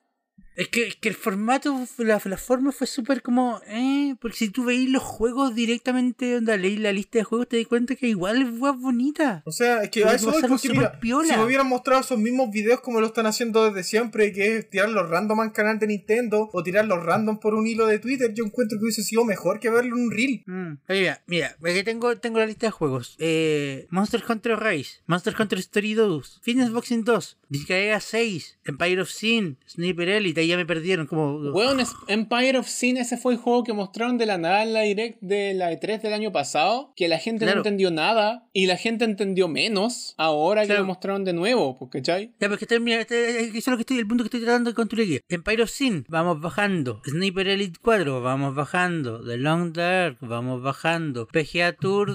Es que, es que el formato, la, la forma fue súper como, eh, porque si tú veis los juegos directamente, onda, leí la lista de juegos, te das cuenta que igual es bonita. O sea, es que a eso pasaron porque mira, piola. si me hubieran mostrado esos mismos videos como lo están haciendo desde siempre, que es tirar los random al canal de Nintendo o tirar los random por un hilo de Twitter, yo encuentro que hubiese sido mejor que verlo en un reel. Mm. Oye, mira, mira, aquí tengo, tengo la lista de juegos. Eh, Monster Hunter Rise, Monster Hunter Story 2, Fitness Boxing 2, Disgaea 6, Empire of Sin, Sniper Elite, ahí ya me perdieron, como... Weón, es- Empire of Sin, ese fue el juego que mostraron de la nada en la direct de la E3 del año pasado, que la gente Claro. no entendió nada y la gente entendió menos ahora que lo mostraron de nuevo, pues, ¿cachai? Ya, porque este, mira, este, eso es lo que estoy, el punto que estoy tratando de construir aquí. Empire of Sin, vamos bajando. Sniper Elite 4, vamos bajando. The Long Dark, vamos bajando. PGA Tour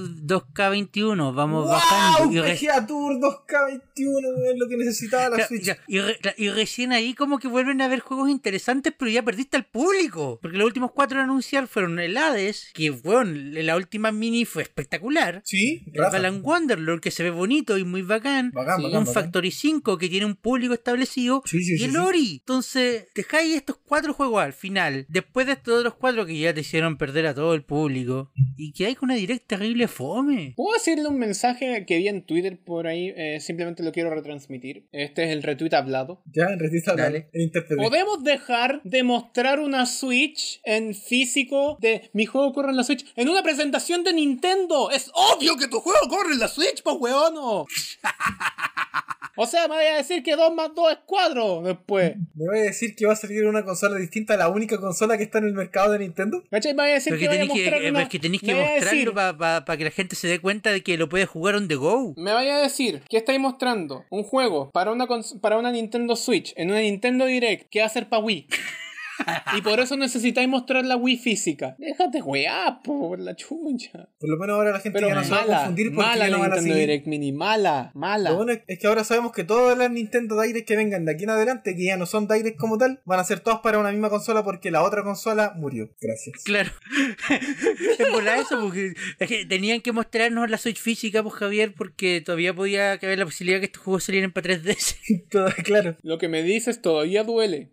2K21, vamos bajando. ¡Wow! Re- PGA Tour 2K21 es lo que necesitaba la Claro, Switch. ya, y, re- y recién ahí como que vuelven a haber juegos interesantes, pero ya perdiste al público. Porque los últimos cuatro en anunciar fueron el Hades, que bueno, la última mini fue espectacular. Sí, El. Balan Wanderlord, que se ve bonito y muy bacán. Bacán, y bacán, un bacán. Factory 5 que tiene un público establecido. Sí, sí, y sí, el sí. Ori. Entonces, dejáis estos cuatro juegos al final. Después de estos otros cuatro que ya te hicieron perder a todo el público. Y que hay con una direct terrible fome. ¿Puedo decirle un mensaje que vi en Twitter por ahí? Eh, simplemente lo quiero retransmitir. Este es el retweet hablado. Ya, en retista Dale. el intérprete. ¿Podemos dejar de mostrar una Switch en físico de mi juego corre en la Switch en una presentación de Nintendo? Es obvio que tu juego corre en la Switch, pues weón. no. o sea, me voy a decir que 2 más 2 es 4 después. ¿Me voy a decir que va a salir una consola distinta a la única consola que está en el mercado de Nintendo? ¿Cachai? Me voy a decir que tenéis que, mostrar eh, una... que, que mostrarlo para que la gente se dé cuenta de que lo puede jugar on the go. Me vaya a decir que estáis mostrando un juego para una, para una Nintendo Switch en una Nintendo Direct que va a ser para Wii. Y por eso necesitáis mostrar la Wii física. Déjate weá, por la chucha. Por lo menos ahora la gente Pero ya no se va a confundir porque mala ya no van a seguir. Direct Mini, mala, mala. Lo bueno es que ahora sabemos que todas las Nintendo Direct que vengan de aquí en adelante, que ya no son Direct como tal, van a ser todas para una misma consola porque la otra consola murió. Gracias. Claro. <laughs> es por eso, porque es que tenían que mostrarnos la Switch física, pues Javier, porque todavía podía caber la posibilidad que estos juegos salieran para 3DS. <laughs> Todo claro. Lo que me dices todavía duele.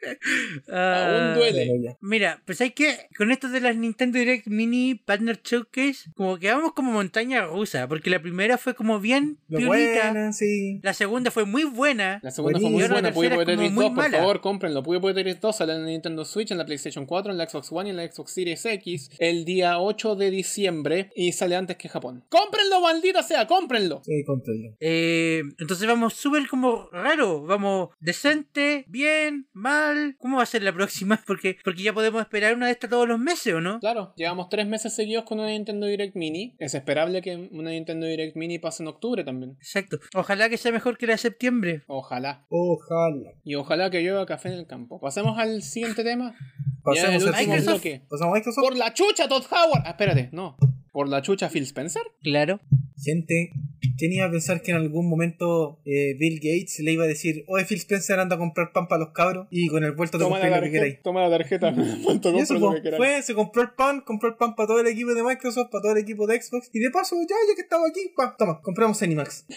Ah, Aún duele. Mira, pues hay que con esto de las Nintendo Direct Mini Partner Showcase, como que vamos como montaña rusa, porque la primera fue como bien piolita, buena, sí. la segunda fue muy buena. La segunda fue muy buena. Es Tetris como 2, muy por mala. favor, cómprenlo. Puyo Tetris 2 sale en la Nintendo Switch, en la PlayStation 4, en la Xbox One y en la Xbox Series X el día 8 de diciembre y sale antes que Japón. ¡Cómprenlo, maldita sea! ¡Cómprenlo! Sí, cómprenlo. Eh, entonces vamos súper como raro, vamos decente, bien, mal. ¿Cómo va a ser la próxima? Porque, porque ya podemos esperar una de estas todos los meses, ¿o no? Claro, llevamos tres meses seguidos con una Nintendo Direct Mini. Es esperable que una Nintendo Direct Mini pase en octubre también. Exacto. Ojalá que sea mejor que la de septiembre. Ojalá. Ojalá. Y ojalá que llueva café en el campo. Pasemos al siguiente tema. Pasemos al Microsoft. bloque. Pasamos a Microsoft. Por la chucha, Todd Howard. Ah, espérate, no. ¿Por la chucha Phil Spencer? Claro. Gente, ¿quién iba a pensar que en algún momento eh, Bill Gates le iba a decir, oye Phil Spencer anda a comprar pan para los cabros y con el vuelto te Toma la, compré lo que queráis? tarjeta, toma la tarjeta. Cuánto <laughs> lo que queráis. fue, se compró el pan, compró el pan para todo el equipo de Microsoft, para todo el equipo de Xbox y de paso, ya, ya que estamos aquí, pa, toma, compramos Cinemax. <laughs>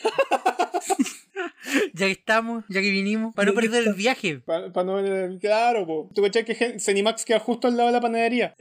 Ya que estamos, ya que vinimos, para no perder el viaje. Para no ver- Claro, po. ¿Tú cachai que Cenimax queda justo al lado de la panadería?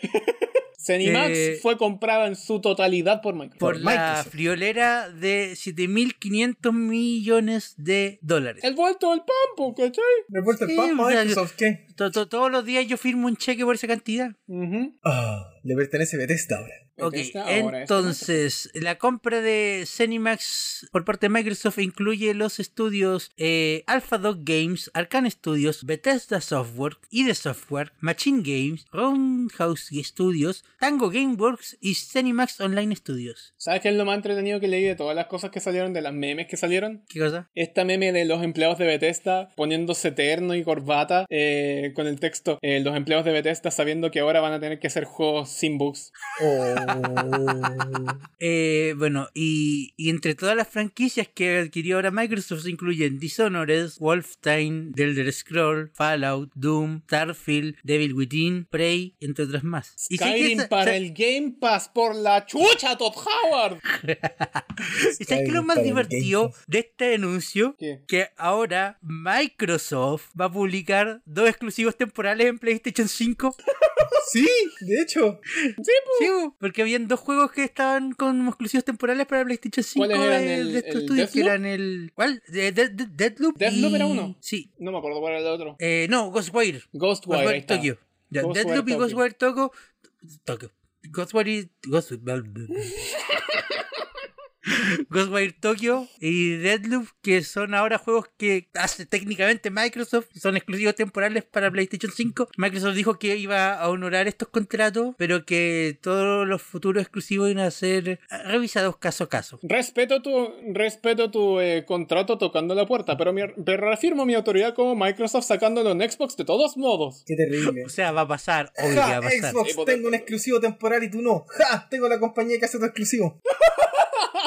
<laughs> Cenimax Eh, fue comprada en su totalidad por Microsoft. Por la Microsoft. friolera de 7.500 millones de dólares. El vuelto del pampo, ¿cachai? ¿Me vuelto el Sí, pan o para sea, Microsoft? ¿Qué? To- to- Todos los días yo firmo un cheque por esa cantidad. Ujú. Ah, le pertenece Bethesda ahora. Ok, entonces la compra de Cenimax por parte de Microsoft incluye los estudios eh, Alpha Dog Games, Arcane Studios, Bethesda Software, ID Software, Machine Games, Roundhouse Studios, Tango Gameworks y Cenimax Online Studios. ¿Sabes qué es lo más entretenido que leí de todas las cosas que salieron, de las memes que salieron? ¿Qué cosa? Esta meme de los empleados de Bethesda poniéndose terno y corbata eh, con el texto eh, los empleados de Bethesda sabiendo que ahora van a tener que hacer juegos sin bugs. Oh. <laughs> Eh, bueno, y, y entre todas las franquicias que adquirió ahora Microsoft se incluyen Dishonored, Wolfenstein, The Elder Scroll, Fallout, Doom, Starfield, Devil Within, Prey, entre otras más. Y Skyrim esa- para el Game Pass por la chucha, Todd Howard. <laughs> ¿Y sabes qué es lo más divertido de este anuncio? ¿Qué? Que ahora Microsoft va a publicar dos exclusivos temporales en PlayStation 5. <laughs> sí, de hecho. Sí, bo, porque habían dos juegos que estaban como exclusivos temporales para PlayStation 5 ¿Cuáles eran? de, ¿El- de estos el estudios que eran el. ¿Cuál? De, de- de- Deathloop. Deathloop y- era uno. Sí. No me acuerdo cuál era el otro. Eh, no, Ghostwire. Ghostwire. Ghostwire está. Tokyo. Ya, Ghostwire Deathloop y Tokyo. Ghostwire Tokyo. Tokyo. Ghostwire y. Ghost- <laughs> Ghostwire Tokyo y Deadloop, que son ahora juegos que hace técnicamente Microsoft, son exclusivos temporales para PlayStation 5. Microsoft dijo que iba a honorar estos contratos, pero que todos los futuros exclusivos iban a ser revisados caso a caso. Respeto tu, respeto tu eh, contrato tocando la puerta, pero, mi- pero reafirmo mi autoridad como Microsoft sacándolo en Xbox de todos modos. Qué terrible. <laughs> O sea, va a pasar, obvio va a pasar. Xbox, porque- tengo un exclusivo temporal y tú no. Ja, tengo la compañía que hace tu exclusivo. <laughs>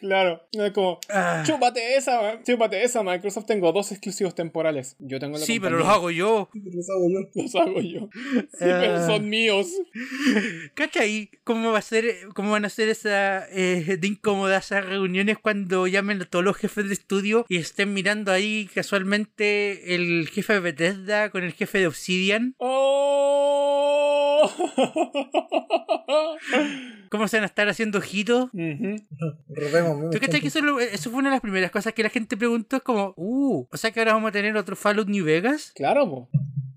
Claro, es como, Ah. chúpate esa, chúpate esa, Microsoft, tengo dos exclusivos temporales. Yo tengo la Sí, pero los hago yo. <laughs> Los hago yo. Los hago yo. Sí, pero Ah. son míos. <laughs> ¿Cachai? ¿Cómo va a ser, cómo van a ser esa eh, de incómodas esas reuniones cuando llamen a todos los jefes de estudio y estén mirando ahí casualmente el jefe de Bethesda con el jefe de Obsidian? ¡Oh! <laughs> ¿Cómo se van a estar haciendo ojitos? Ujú. Robemos, memes ¿Tú que eso, eso fue una de las primeras cosas que la gente preguntó? Es como, uh, o sea que ahora vamos a tener otro Fallout New Vegas. Claro, po.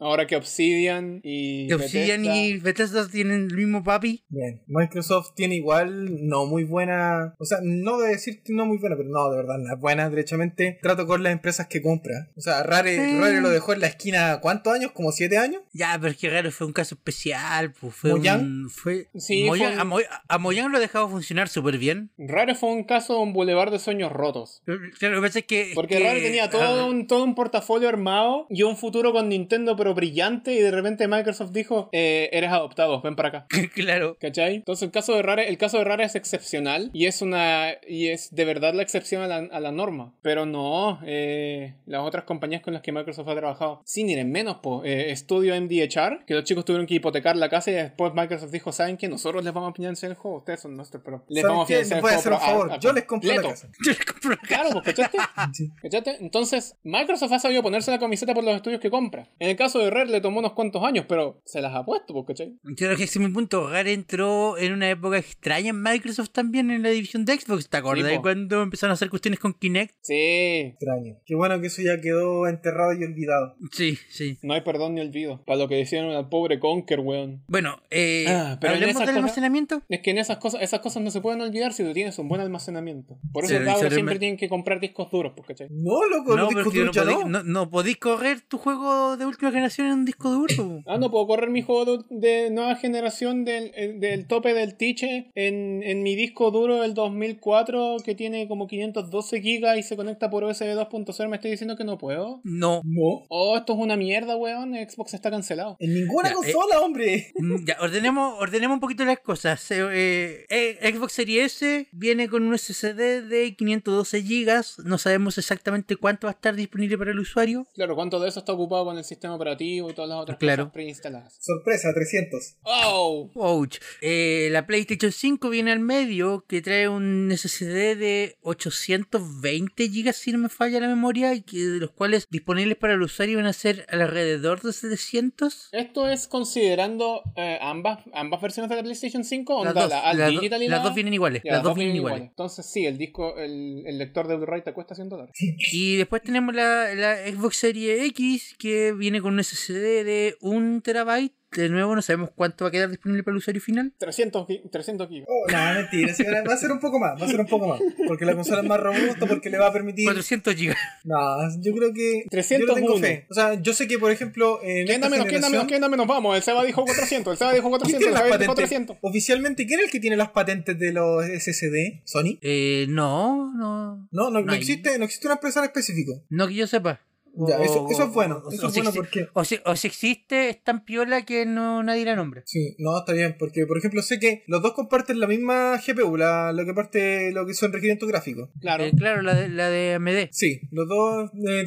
Ahora que Obsidian y. Y Obsidian Bethesda- y Bethesda tienen el mismo papi. Bien, Microsoft tiene igual no muy buena, o sea, no de decir que no muy buena, pero no, de verdad, no es buena, derechamente. Trato con las empresas que compra. O sea, Rare, Sí. Rare lo dejó en la esquina, ¿cuántos años? ¿Como siete años? Ya, pero es que raro, fue un caso especial. Pues, fue ¿Mojang? un- fue, Sí, Mojang- fue un- a, Mo- a Mojang lo ha dejado funcionar súper bien. Rare fue un caso de un bulevar de sueños rotos. Claro, lo que pasa es que. Porque que- Rare tenía todo ah, un, todo un portafolio armado y un futuro con Nintendo, pero brillante y de repente Microsoft dijo, eh, eres adoptado, ven para acá. <laughs> claro. ¿Cachai? Entonces el caso de Rare, el caso de Rare es excepcional y es una y es de verdad la excepción a la, a la norma. Pero no, eh, las otras compañías con las que Microsoft ha trabajado, sin ir en menos, po, eh, Estudio MDHR, que los chicos tuvieron que hipotecar la casa y después Microsoft dijo, ¿saben qué? Nosotros les vamos a financiar el juego, ustedes son nuestros, pero les ¿Saben vamos a financiar el hacer pero favor. <laughs> Yo les compro la casa. Yo le compro una Claro, pues, ¿cachaste? <laughs> Sí. ¿Cachate? Entonces, Microsoft ha sabido ponerse la camiseta por los estudios que compra. En el caso de Rare le tomó unos cuantos años, pero se las ha puesto, pues, ¿cachai? Yo creo que ese es mi punto. Rare entró en una época extraña en Microsoft también en la división de Xbox. ¿Te acuerdas Sí, cuando empezaron a hacer cuestiones con Kinect? Sí. Extraño. Qué bueno que eso ya quedó enterrado y olvidado. Sí, sí. No hay perdón ni olvido. Para lo que decían al pobre Conker, weón. Bueno, eh, Ah, pero en hablemos esas del cosas- almacenamiento. Es que en esas cosas, esas cosas no se pueden olvidar si tú tienes un buen almacenamiento. Por eso sobre- siempre tienen que comprar discos duros, pues, ¿cachai? No, loco, No, los discos no, duros no. no, no podéis correr tu juego de última generación en un disco duro. Ah, no puedo correr mi juego de, de nueva generación del, el- del tope del Tiche en, en mi disco duro del 2004 que tiene como 512 gigas y se conecta por USB 2.0. ¿Me estoy diciendo que no puedo? No. No. Oh, esto es una mierda, weón. Xbox está cancelado. En ninguna Ya, eh, consola, hombre. Mm, Ya, ordenemos, ordenemos un poquito las cosas. Eh, eh, Xbox Series S viene con un SSD de 512 GB. No sabemos exactamente cuánto va a estar disponible para el usuario. Claro, ¿cuánto de eso está ocupado con el sistema operativo y todas las otras Claro. cosas preinstaladas? Sorpresa, 300. ¡Oh! Ouch. Eh, la PlayStation 5 viene al medio que trae un SSD de 820 GB si no me falla la memoria y que de los cuales disponibles para el usuario van a ser alrededor de 700. ¿Esto es considerando eh, ambas, ambas versiones de la PlayStation 5? Las ¿Onda dos, la All las do- Digital y las la- dos vienen iguales. Ya, las dos vienen iguales. Entonces sí, el disco, el, el lector de Blu-ray te cuesta 100 dólares. Y después tenemos la, la Xbox Series X que viene con un SSD de 1 terabyte. De nuevo no sabemos cuánto va a quedar disponible para el usuario final. 300, gi- 300 gigas. Oh, no, mentira. sí, Va a ser un poco más, va a ser un poco más. Porque la consola es más robusta, porque le va a permitir. 400 GB. No, yo creo que. 301. Yo tengo fe. O sea, yo sé que, por ejemplo, en ¿Quién da esta menos? ¿Quién da menos? generación. ¿Quién da menos? Vamos, el Seba dijo 400, el Seba dijo ¿Quién 400, tiene el las Seba dijo patentes? 400. Oficialmente, ¿quién es el que tiene las patentes de los SSD? ¿Sony? Eh, no, no. No, no, no, No existe, no existe una empresa en específico. No que yo sepa. Ya, O- eso, eso es bueno. o- Eso o es si bueno exi- porque. O si, o si existe, es tan piola que no nadie la nombra. Sí, no, está bien, porque por ejemplo sé que los dos comparten la misma GPU, la, lo que parte lo que son requerimientos gráficos. Claro. Eh, claro, la de, la de AMD. Sí, los dos eh,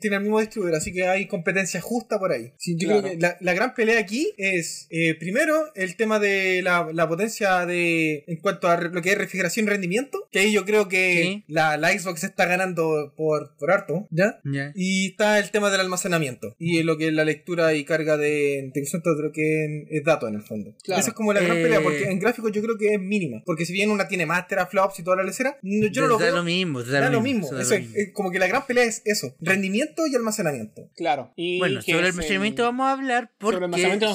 tienen el mismo distribuidor, así que hay competencia justa por ahí. Sí, yo Claro. creo que la, la gran pelea aquí es, eh, primero, el tema de la, la potencia de en cuanto a lo que es refrigeración y rendimiento, que ahí yo creo que Sí. la, la Xbox está ganando por, por harto, ¿ya? Ya. Y está el tema del almacenamiento y lo que es la lectura y carga de, de, de lo que es datos en el fondo. Claro. Esa es como la gran Eh, pelea, porque en gráficos yo creo que es mínima. Porque si bien una tiene más teraflops y toda la lecera, yo no lo da veo. lo mismo. Da, Da lo mismo. da lo Eso es- mismo. es como que la gran pelea es eso: rendimiento y almacenamiento. Claro. Y Bueno, sobre el almacenamiento vamos a hablar porque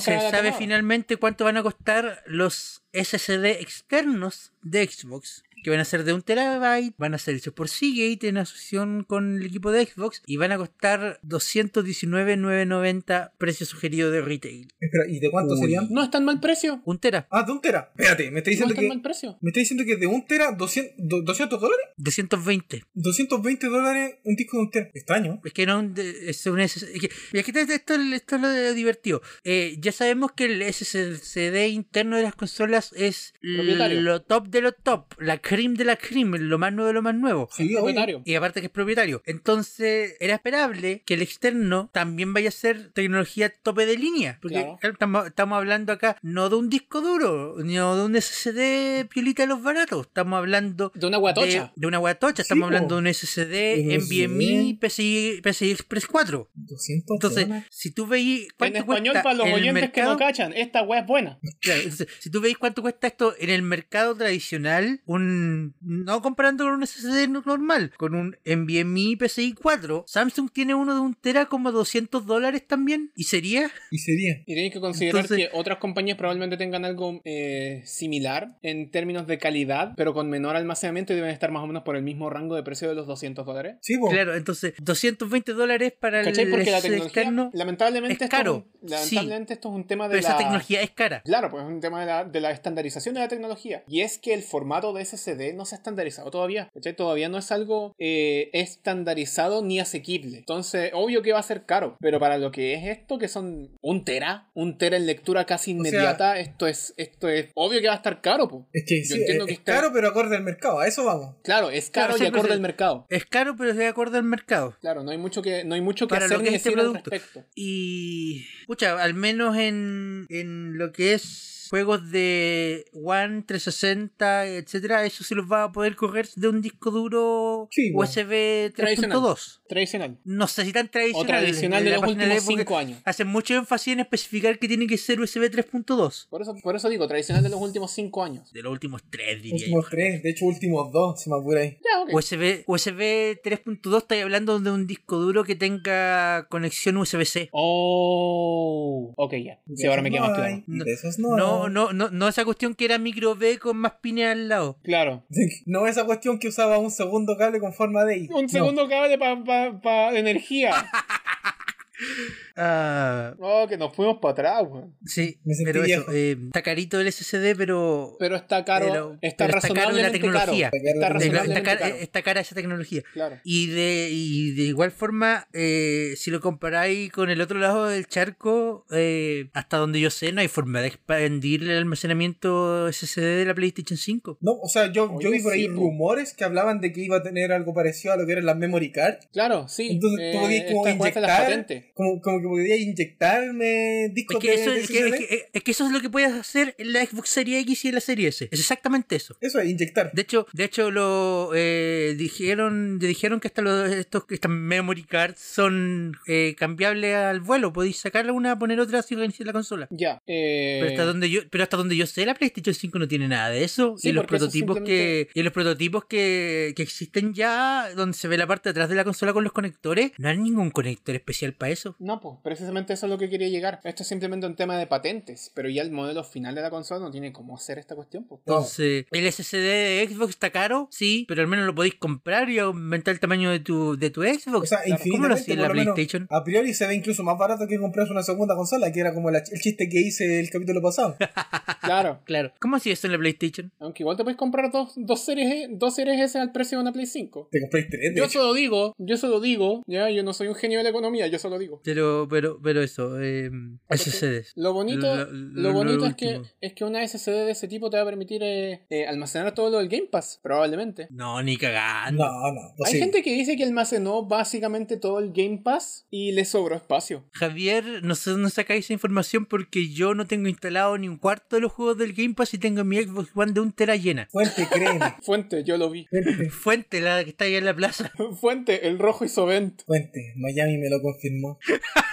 se sabe finalmente cuánto van a costar los SSD externos de Xbox. Que van a ser de un terabyte, van a ser hechos por Seagate en asociación con el equipo de Xbox y van a costar 219,990 precio sugerido de retail. Espera, ¿y de cuánto Uy. serían? No es tan mal precio. Un tera, Ah, de un tera. Espérate, me está No diciendo es tan que. mal precio. Me está diciendo que de un tera, 200, do- 200 dólares? 220. 220 dólares un disco de un tera. Extraño. Es que no es un SS es que, mira, aquí está- esto, esto es lo divertido. Eh, ya sabemos que el SSD interno de las consolas es lo top de lo top, la cream de la cream, lo más nuevo de lo más nuevo. Sí. Propietario. Y aparte que es propietario. Entonces, era esperable que el externo también vaya a ser tecnología tope de línea. Porque Claro. estamos, estamos hablando acá no de un disco duro, ni de un SSD piolita de los baratos. Estamos hablando De una guatocha. de, de una guatocha. Estamos po. hablando de un SSD NVMe. PCI, PCI Express 4. 200 Entonces, dólares. si tú veis En español, para los oyentes que no cachan, esta wea es buena. Claro, entonces, si tú veis cuánto cuesta esto en el mercado tradicional, un no comparando con un SSD normal, con un NVMe PCI 4, Samsung tiene uno de un tera como 200 dólares también. ¿Y sería? Y sería. Y tenéis que considerar Entonces- que otras compañías probablemente tengan algo eh, similar en términos de calidad, pero con menor almacenamiento y deben estar más o menos por el mismo rango de precio de los 200 dólares. Sí, po. Claro, entonces 220 dólares para ¿Cachai? el Porque la tecnología, externo. lamentablemente, es caro, lamentablemente esto es un tema de Pero la... esa tecnología es cara. Claro, pues es un tema de la, de la estandarización de la tecnología. Y es que el formato de SSD SD no se ha estandarizado todavía. ¿cachai? Todavía no es algo eh, estandarizado ni asequible. Entonces, obvio que va a ser caro. Pero para lo que es esto, que son un tera, un tera en lectura casi inmediata, esto es esto es obvio que va a estar caro. Po. Es que Yo sí, entiendo es, que es está- caro, pero acorde al mercado. A eso vamos. Claro, es caro Claro, y acorde al mercado. Es caro, pero es de acuerdo al mercado. Claro, no hay mucho que, no hay mucho que Para hacer lo ni que este decir al producto. respecto. Y. Escucha, al menos en, en lo que es juegos de One, 360, etcétera, eso se los va a poder correr de un disco duro Sí. USB Tradicional. 3.2. Tradicional. No sé si tan tradicional. O tradicional de La los últimos Xbox 5 años. Hacen mucho énfasis en especificar que tiene que ser USB 3.2. Por eso, por eso digo, tradicional de los últimos 5 años. De los últimos tres, diría yo. Últimos tres, de hecho, últimos dos, si me apura ahí. Ya, ok. USB, USB 3.2, estáis hablando de un disco duro que tenga conexión USB-C. Oh, ok, ya. Sí, De ahora me queda más claro. De esos no. No, no, no, no esa cuestión que era micro B con más pines al lado. Claro. No esa cuestión que usaba un segundo cable con forma de I. Un No. segundo cable para energía. <laughs> Ah, Oh, que nos fuimos para atrás, weón. sí, pero eso, eh, está carito el SSD, pero Pero está caro, Pero- está pero está caro la tecnología. Está caro Está está, cara, caro. está cara esa tecnología. Claro. Y de, y de igual forma, eh, si lo comparáis con el otro lado del charco, eh, hasta donde yo sé, no hay forma de expandir el almacenamiento SSD de la PlayStation 5. No, o sea, yo, yo vi por ahí sí, po. rumores que hablaban de que iba a tener algo parecido a lo que eran las memory cards. Claro, sí. Entonces tú podías como inyectar, patentes. como, como que podías inyectarme Es discos que, de, eso, de es, que, es que- es que eso es lo que puedes hacer en la Xbox Series X y en la Serie S. Es exactamente eso. Eso es, inyectar. De hecho, de hecho lo eh, dijeron, dijeron que hasta los, estos, estas memory cards son eh, cambiables al vuelo. Podéis sacarle una, poner otra si reiniciar la consola. Ya. eh, Pero hasta donde yo, pero hasta donde yo sé, la PlayStation 5 no tiene nada de eso. Sí, y los prototipos simplemente- que. Y los prototipos que, que existen ya, donde se ve la parte de atrás de la consola con los conectores, no hay ningún conector especial para eso. No, pues precisamente eso es lo que quería llegar. Esto es simplemente un tema de patentes, pero ya el modelo final de la consola no tiene cómo hacer esta cuestión. Pues. Entonces, el SSD de Xbox está caro, sí, pero al menos lo podéis comprar y aumentar el tamaño de tu, de tu Xbox. O sea, Claro, ¿Cómo lo hacía en la menos, PlayStation? a priori se ve incluso más barato que comprarse una segunda consola, que era como la- el chiste que hice el capítulo pasado. <laughs> Claro. Claro. ¿Cómo hacía eso en la PlayStation? Aunque igual te puedes comprar dos, dos, series, E- dos series S al precio de una Play 5. Te compré tres, de Yo hecho. solo digo, yo solo digo, ya, yo no soy un genio de la economía, yo solo digo. Pero, pero, pero eso, eh, SSDs. Lo bonito, Lo- lo, lo- bonito lo es, que, es que una SSD de ese tipo te va a permitir eh, eh, almacenar todo lo del Game Pass, probablemente. No, ni cagando. No, no. Hay posible. gente que dice que almacenó básicamente todo el Game Pass y le sobró espacio. Javier, no sé dónde sacáis esa información porque yo no tengo instalado ni un cuarto de los juegos del Game Pass y tengo mi Xbox One de un tera llena. Fuente, créeme. <laughs> Fuente, yo lo vi. Fuente, <laughs> Fuente, la que está ahí en la plaza. <laughs> Fuente, el rojo Isovent. fuente. Miami me lo confirmó.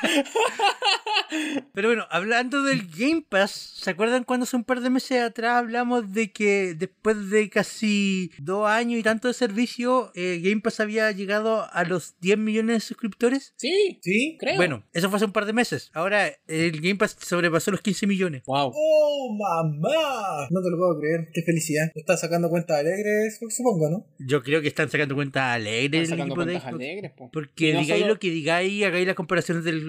<laughs> Pero bueno, hablando del Game Pass, ¿se acuerdan cuando hace un par de meses atrás hablamos de que después de casi dos años y tanto de servicio, eh, Game Pass había llegado a los 10 millones de suscriptores? Sí, ¿Sí? creo. Bueno, eso fue hace un par de meses. Ahora el Game Pass sobrepasó los 15 millones. Wow. ¡Oh, mamá! No te lo puedo creer. Qué felicidad. Estás sacando cuentas alegres, supongo, ¿no? Yo creo que están sacando cuentas alegres Están el sacando cuentas alegres, po. Porque no digáis solo- lo que digáis, hagáis las comparaciones del,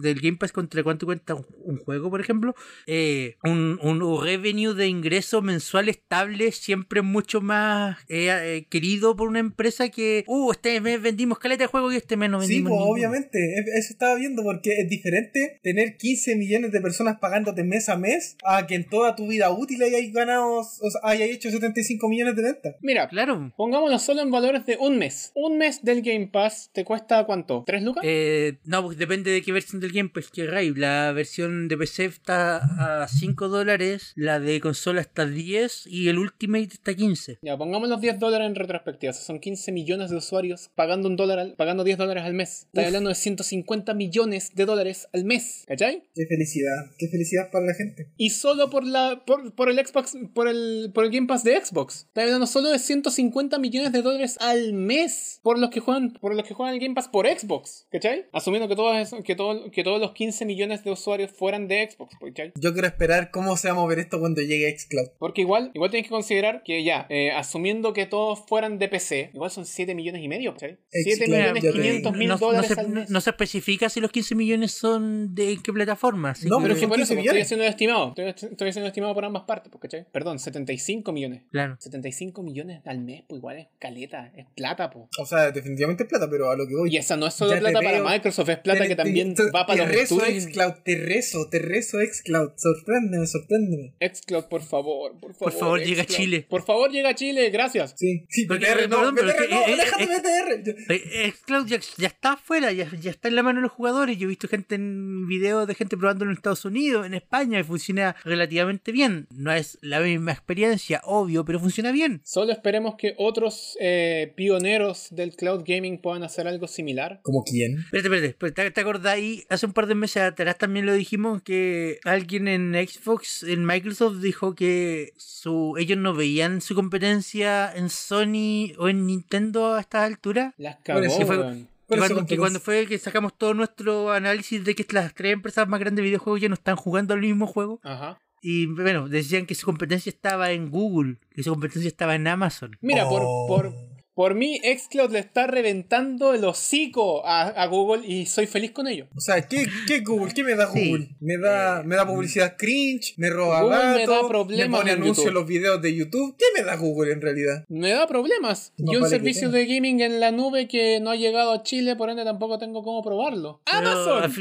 Del Game Pass contra cuánto cuesta un, un juego, por ejemplo. eh, un, un revenue de ingreso mensual estable siempre mucho más eh, eh, querido por una empresa que, uh, este mes vendimos caleta de juego y este mes no Sí, vendimos. pues ninguno". obviamente. Es- Eso estaba viendo porque es diferente tener 15 millones de personas pagándote mes a mes a que en toda tu vida útil hayáis ganado, o sea, hayáis hecho 75 millones de ventas. Mira, Claro. pongámoslo solo en valores de un mes. Un mes del Game Pass te cuesta cuánto? ¿Tres lucas? Eh, no, pues depende de qué versión del Game Pass queráis. La versión de PC está a 5 dólares, la de consola está a 10 y el Ultimate está a 15. Ya, pongamos los 10 dólares en retrospectiva. O sea, son 15 millones de usuarios pagando un dólar al- pagando 10 dólares al mes. Estás hablando de 150 millones de dólares al mes. ¿Cachai? Qué felicidad, qué felicidad para la gente. Y solo por la por, por el Xbox, por el, por el Game Pass de Xbox. Estás hablando solo de 150 millones de dólares al mes por los que juegan, por los que juegan el Game Pass por Xbox. ¿Cachai? Asumiendo que todo todos, que, todo- que todos los 15 millones de usuarios fueran de Xbox, ¿cachai? Yo quiero esperar cómo se va a mover esto cuando llegue Xcloud. Porque igual, igual tienes que considerar que ya, eh, asumiendo que todos fueran de PC, igual son 7 millones y medio, ¿cachai? Eh, 7 sí, claro, millones ya te 500 digo. mil no, no dólares se, al mes. no se especifica si los 15 millones son de qué plataforma. No, Pero es que por 15 eso pues, estoy haciendo estimado. Estoy, estoy haciendo estimado por ambas partes, pues, ¿cachai? Perdón, 75 millones. Claro. 75 millones al mes, pues igual es caleta, es plata, pues. O sea, definitivamente es plata, pero a lo que voy. Y esa no es solo plata para. Microsoft, es plata Que también te- va para te los rezo. Xcloud, te rezo, te rezo Xcloud. Sorpréndeme, sorpréndeme. Xcloud, por favor, por favor. favor, llega a. Chile. Por favor, llega a Chile, gracias. Sí, sí, BTR, no, perdón, pero BTR, no, eh, déjame eh, BTR. Eh, Xcloud ya, ya está afuera, ya, ya está en la mano de los jugadores. Yo he visto gente en videos de gente probándolo en Estados Unidos, en España, y funciona relativamente bien. No es la misma experiencia, obvio, pero funciona bien. Solo esperemos que otros eh, pioneros del cloud gaming puedan hacer algo similar. ¿Como quién? Espérate, espérate, espérate, ¿te, ahí? Hace un par de meses atrás también lo dijimos que alguien en Xbox, en Microsoft, dijo que su, ellos no veían su competencia en Sony o en Nintendo a estas alturas. Las cagó, fue-. Que ¿Cuál es su cuando, que cuando fue que sacamos todo nuestro análisis de que las tres empresas más grandes de videojuegos ya no están jugando al mismo juego. Ajá. Y bueno, decían que su competencia estaba en Google, que su competencia estaba en Amazon. Mira, Oh. por, por, por mí, Xcloud le está reventando el hocico a, a Google y soy feliz con ello. O sea, ¿qué, qué Google? ¿Qué me da Sí. Google? Me da, me da publicidad cringe, me roba Google me datos, da problemas me pone anuncios en los videos de YouTube. ¿Qué me da Google en realidad? Me da problemas. No y un servicio de gaming en la nube que no ha llegado a Chile, por ende tampoco tengo cómo probarlo. Pero, ¡Amazon!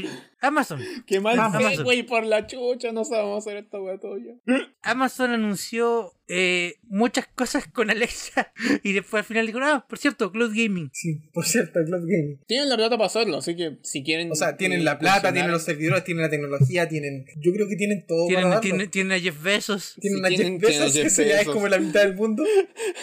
Amazon. <laughs> ¡Qué mal güey! Por la chucha, no sabemos hacer esta wea todavía. Amazon anunció eh, muchas cosas con Alexa <laughs> y después al final dijo, ah, por cierto, Cloud Gaming. Sí, por cierto, Cloud Gaming. Tienen la plata para hacerlo, así que si quieren. O sea, tienen eh, la plata, funcionar- tienen los servidores, tienen la tecnología, tienen... Yo creo que tienen todo para Tienen, darlo. tienen, tienen a Jeff Bezos. Tienen Sí, tienen- Jeff tienen a Bezos, Jeff eso ya es como la mitad del mundo.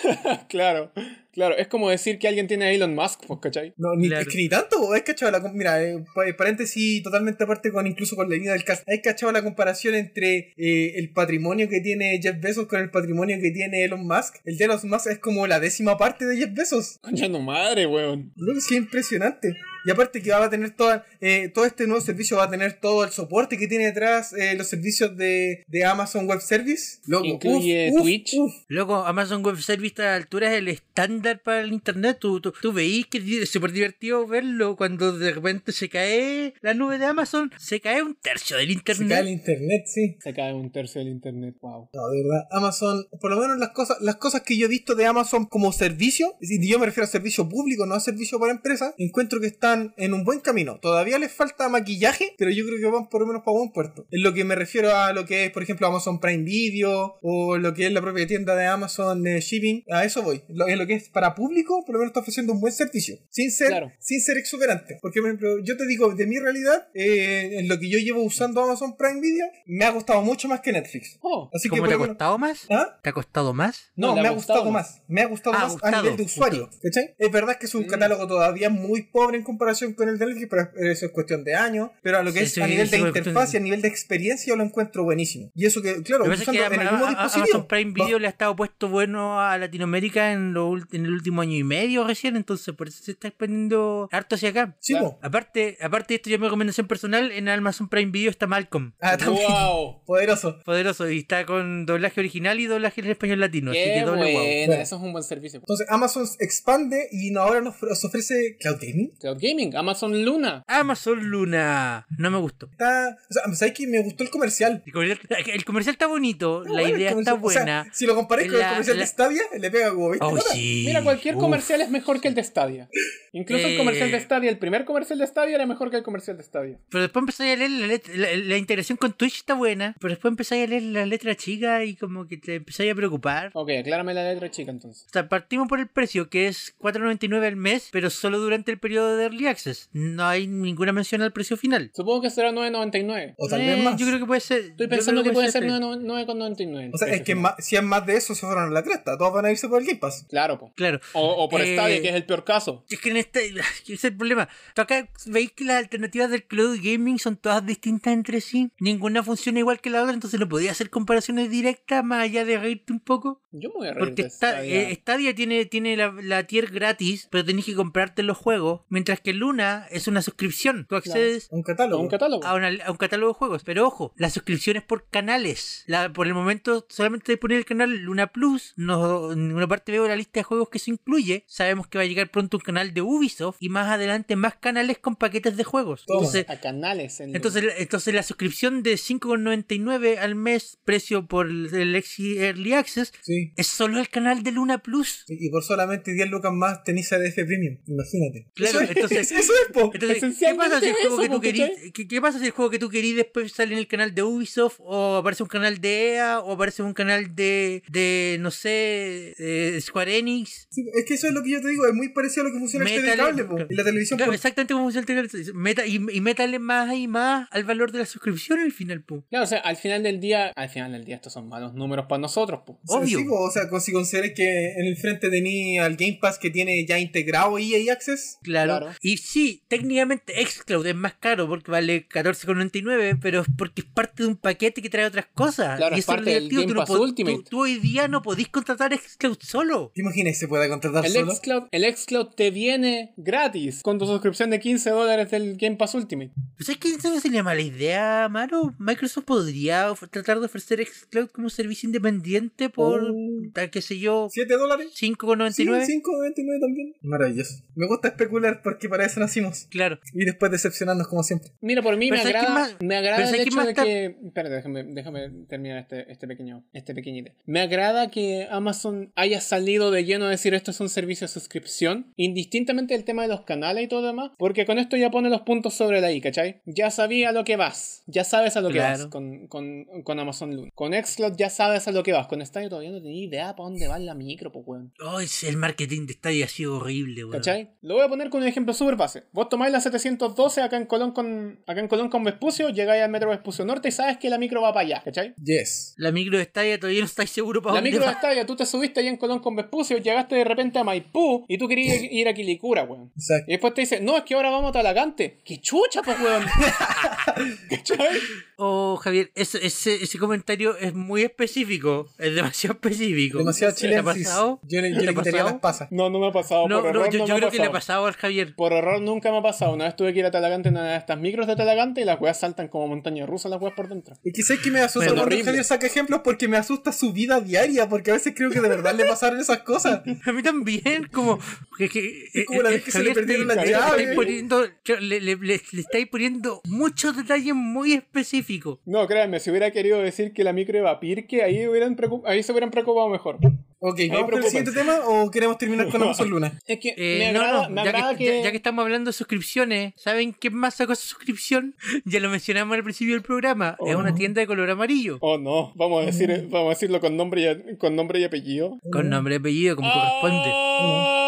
<laughs> claro, claro. Es como decir que alguien tiene a Elon Musk, pues, ¿cachai? No, ni, Claro. es que ni tanto, ¿has cachado la Mira, eh, pa- paréntesis totalmente aparte con incluso con la línea del cast. ¿Has cachado la comparación entre eh, el patrimonio que tiene Jeff Bezos con el patrimonio que tiene Elon Musk? El de Elon Musk es como la décima parte de Jeff Bezos. Coña no madre, weón. Lo que sí es impresionante. Y aparte que va a tener toda, eh, todo este nuevo servicio, va a tener todo el soporte que tiene detrás eh, los servicios de, de Amazon Web Service. Loco, Incluye uf, Twitch. uf. Luego, Amazon Web Service a altura es el estándar para el internet. Tú, tú, tú veís que es súper divertido verlo cuando de repente se cae la nube de Amazon, se cae un tercio del Se internet. cae el internet, sí. Se cae un tercio del internet, wow. No, de verdad, Amazon, por lo menos las cosas, las cosas que yo he visto de Amazon como servicio, y yo me refiero a servicio público, no a servicio para empresas, encuentro que están en un buen camino. Todavía les falta maquillaje, pero yo creo que van por lo menos para buen puerto. En lo que me refiero a lo que es, por ejemplo, Amazon Prime Video, o lo que es la propia tienda de Amazon eh, Shipping, a eso voy. Lo, en lo que es para público, por lo menos está ofreciendo un buen servicio, sin ser, Claro. sin ser exuberante. Porque, por ejemplo, yo te digo, de mi realidad, eh, en lo que yo llevo usando Amazon Prime Video, me ha gustado mucho más que Netflix. Oh, Así que ¿Cómo por te ha menos- costado más? ¿Ah? ¿Te ha costado más? No, me ha gustado gustado más. Me ha gustado Ah, más a gustado, nivel de usuario. ¿Cachai? Es verdad que es un Mm. catálogo todavía muy pobre en comparación con el de Netflix, pero eso es cuestión de años. Pero a lo que Sí, es sí, a nivel sí, de interfaz y a nivel de experiencia, yo lo encuentro buenísimo. Y eso que, claro, usando que en el mismo a- dispositivo. Amazon Prime Video le ha estado puesto bueno a Latinoamérica en, lo en el último año y medio recién, entonces por eso se está expandiendo harto hacia acá. Sí, Claro. Aparte, aparte de esto, yo mi recomendación personal, en Amazon Prime Video está Malcolm. Ah, <laughs> también. wow. Poderoso. Poderoso, y está con doblaje original y doblaje en español latino, así Qué que doble buena, wow. Bueno. eso es un buen servicio. Entonces Amazon expande y ahora nos nos ofrece Cloud Gaming. Cloud Gaming, Amazon Luna. Amazon Luna, no me gustó. Está, o sea, ¿sabes que me gustó el comercial? El comercial, el comercial está bonito, No, la bueno, el idea está comercial- o sea, buena. si lo comparáis con el comercial la- de Stadia, le pega como 20 Oh, sí. Mira, cualquier Uf. comercial es mejor que el de Stadia. Incluso el Eh. comercial de Stadia, el primer comercial de Stadia era mejor que el comercial de Stadia. Pero después empezáis a leer la, letra- la, la integración con Twitch está buena, pero después empezáis a leer la letra chica y como que te empezáis a preocupar. Ok, aclárame la letra chica entonces. O sea, partimos por el precio, que es 4.99 al mes, pero solo durante el periodo de Early Access. No hay ninguna mención al precio final. Supongo que será 9.99. O tal Eh, vez más. Yo creo que puede ser. Estoy pensando que puede ser tres. 9.99. O sea, es que más- si es más de eso, se fueron a la cresta. Todos van a irse por el Game Pass. Claro, po. Claro. O, o por Eh, Stadia, que es el peor caso. Es que en este. <laughs> Es el problema. Tú acá veis que las alternativas del cloud gaming son todas distintas entre sí. Ninguna funciona igual que la otra, entonces no podía hacer comparaciones directas más allá de reírte un poco. Yo me voy a reír Porque Stadia. eh, Stadia tiene, tiene la, la tier gratis, pero tenés que comprarte los juegos. Mientras que Luna es una suscripción. Tú accedes Un catálogo. Un catálogo. a, una- a un catálogo de juegos. Pero ojo, la suscripción es por canales. La, por el momento solamente disponible el canal Luna Plus. No, en ninguna parte veo la lista de juegos que se incluye. Sabemos que va a llegar pronto un canal de Ubisoft y más adelante más canales con paquetes de juegos. Toma. Entonces, A canales. En entonces, entonces la suscripción de 5,99 al mes, precio por el Exi Early Access, Sí. es solo el canal de Luna Plus. Y y por solamente 10 lucas más tenéis ADF Premium. Imagínate. Claro, eso es, entonces- eso es, po. Entonces, ¿qué pasa si el juego eso, que tú po, querís. ¿qué, qué pasa si el juego que tú querís después sale en el canal de Ubisoft o aparece un canal de EA o aparece un canal de, de no sé, de Square Enix? Sí, es que eso es lo que yo te digo, es muy parecido a lo que funciona el Métale- cable, po. Y la televisión Claro, por- exactamente como funciona el canal. Meta, y, y métale más y más al valor de la suscripción al final, po. Claro, o sea, al final del día, al final del día estos son malos números para nosotros, po. Obvio. sí, po, o sea, si consideras que en el frente tenía al Game Pass que tiene ya integrado EA Access, Claro. Claro. Y sí, técnicamente Xcloud es más caro porque vale 14,99, pero es porque es parte de un paquete que trae otras cosas. Claro, y es parte del divertido, Game tú no Pass Ultimate. Tú, tú hoy día no podís contratar Xcloud solo. ¿te imaginas que se pueda contratar El solo? Xcloud, el Xcloud te viene gratis con tu suscripción de 15 dólares del Game Pass Ultimate. Pues es que eso no sería mala idea, Maro. Microsoft podría tratar de ofrecer Xcloud como servicio independiente por, Oh. tal qué sé yo, ¿7 dólares? Sí, 5,99. 5.99 también. Maravilloso. Me gusta especular porque para eso nacimos. Claro. Y después decepcionarnos como siempre. Mira, por mí Pero me ¿sabes qué agrada, más? me agrada el ¿sabes qué hecho más de está- que... Espérate, déjame, déjame terminar este, este pequeño este pequeñito. Me agrada que Amazon haya salido de lleno a decir esto es un servicio de suscripción, indistintamente del tema de los canales y todo lo demás, porque con esto ya pone los puntos sobre la I, ¿cachai? Ya sabía a lo que vas, ya sabes a lo que Claro. vas con, con, con Amazon Luna. Con Xcloud ya sabes a lo que vas, con Stadia todavía no tenía idea para dónde va la micro, pues weón. Oh, es- el marketing de Stadia ha sido horrible, weón. ¿Cachai? Lo voy a poner con un ejemplo súper base. Vos tomáis la 712 acá en Colón con acá en Colón con Vespucio, llegáis al metro Vespucio Norte y sabes que la micro va para allá, ¿cachai? Yes. La micro de Stadia todavía no estáis seguro para La dónde micro va. está ya, tú te subiste allá en Colón con Vespucio, llegaste de repente a Maipú y tú querías ir a Quilicura, weón. Exacto. Y después te dice, no, es que ahora vamos a Talagante. ¡Qué chucha, pues, weón! <laughs> ¿Cachai? Oh, Javier, ese, ese, ese comentario es muy específico. Es demasiado específico. Demasiado ¿Te ha chilensis. pasado? Yo le, yo ¿Te le ha quitaría pasado? las pasas. No, no me ha pasado. No, por no, error yo, no yo me creo ha que le ha pasado. pasado al Javier. Por error nunca me ha pasado. Una vez tuve que ir a Talagante en una de estas micros de Talagante y las weas saltan como montaña rusa las weas por dentro. Y sé que me asusta Bueno, cuando. Javier saca ejemplos porque me asusta su vida diaria, porque a veces creo que de verdad le pasaron esas cosas. <laughs> A mí también, como. Que, que- Es como la vez que se le perdieron las llaves. poniendo- le, le- le- le estáis poniendo muchos detalles muy específicos. No, créanme, si hubiera querido decir que la micro iba a Pirque, ahí, hubieran ahí se hubieran preocupado mejor. Ok, ¿vamos con el siguiente tema o queremos terminar con Amazon Luna? Es que Eh, me no, agrada, no, me ya, agrada que, que... ya- ya que estamos hablando de suscripciones, ¿saben qué más sacó su suscripción? <laughs> Ya lo mencionamos al principio del programa. es Oh. una tienda de color amarillo. Oh no, vamos a decir, vamos a decirlo con nombre y, con nombre y apellido. Con nombre y apellido, como corresponde. Ah.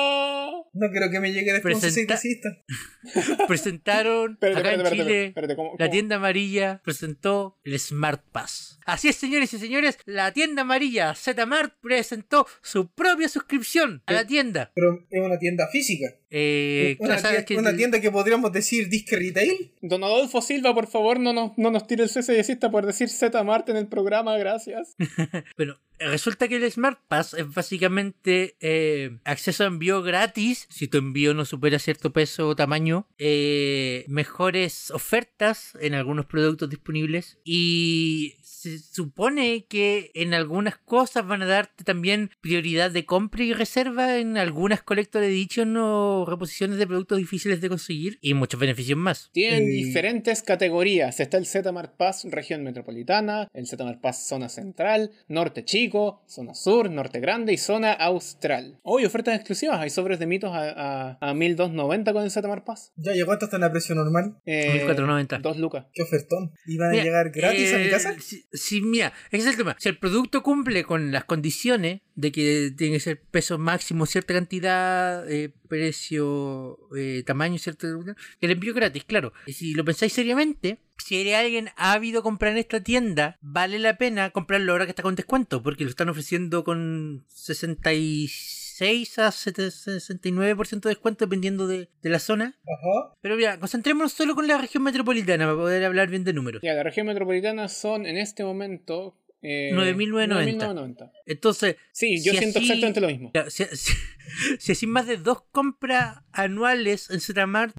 No creo que me llegue después un Presenta-. <laughs> Presentaron Espérate, acá en espérate, Chile. espérate, ¿cómo- La tienda amarilla presentó el Smart Pass. Así es, señores y señores, la tienda amarilla Zmart presentó su propia suscripción a la tienda. Pero es una tienda física. Eh, Una, tienda, que- una tienda que podríamos decir disque retail. Don Adolfo Silva, por favor, no nos, no nos tire el cese y asista por decir Z Marte en el programa, gracias. <laughs> Bueno, resulta que el Smart Pass es básicamente eh, acceso a envío gratis, si tu envío no supera cierto peso o tamaño, eh, mejores ofertas en algunos productos disponibles y se supone que en algunas cosas van a darte también prioridad de compra y reserva en algunas Collector Edition o reposiciones de productos difíciles de conseguir y muchos beneficios más. Tienen diferentes categorías. Está el Z-Mart Pass región metropolitana, el Z-Mart Pass zona central, norte chico, zona sur, norte grande y zona austral. Hoy ofertas exclusivas. Hay sobres de mitos a, a, a 1290 con el Z-Mart Pass. Ya, ¿y cuánto está en la precio normal? Eh, 1490. Dos lucas. ¿Qué ofertón? ¿Iban a Mira, llegar gratis a mi eh, casa? Si, si, mira, ese es el tema. Si el producto cumple con las condiciones de que tiene que ser peso máximo, cierta cantidad, eh, precio, eh, tamaño, cierto. El envío gratis, claro. Y si lo pensáis seriamente. Si eres alguien ávido a comprar en esta tienda, vale la pena comprarlo ahora que está con descuento, porque lo están ofreciendo con 66 a 69% de descuento dependiendo de, de la zona. Ajá. Pero mira, concentrémonos solo con la región metropolitana para poder hablar bien de números. Ya, la región metropolitana son en este momento. Eh, 9.990. 9.990. Entonces, Sí, yo Si siento así- exactamente lo mismo. <laughs> Si, si, si hacís más de dos compras anuales en Zmart,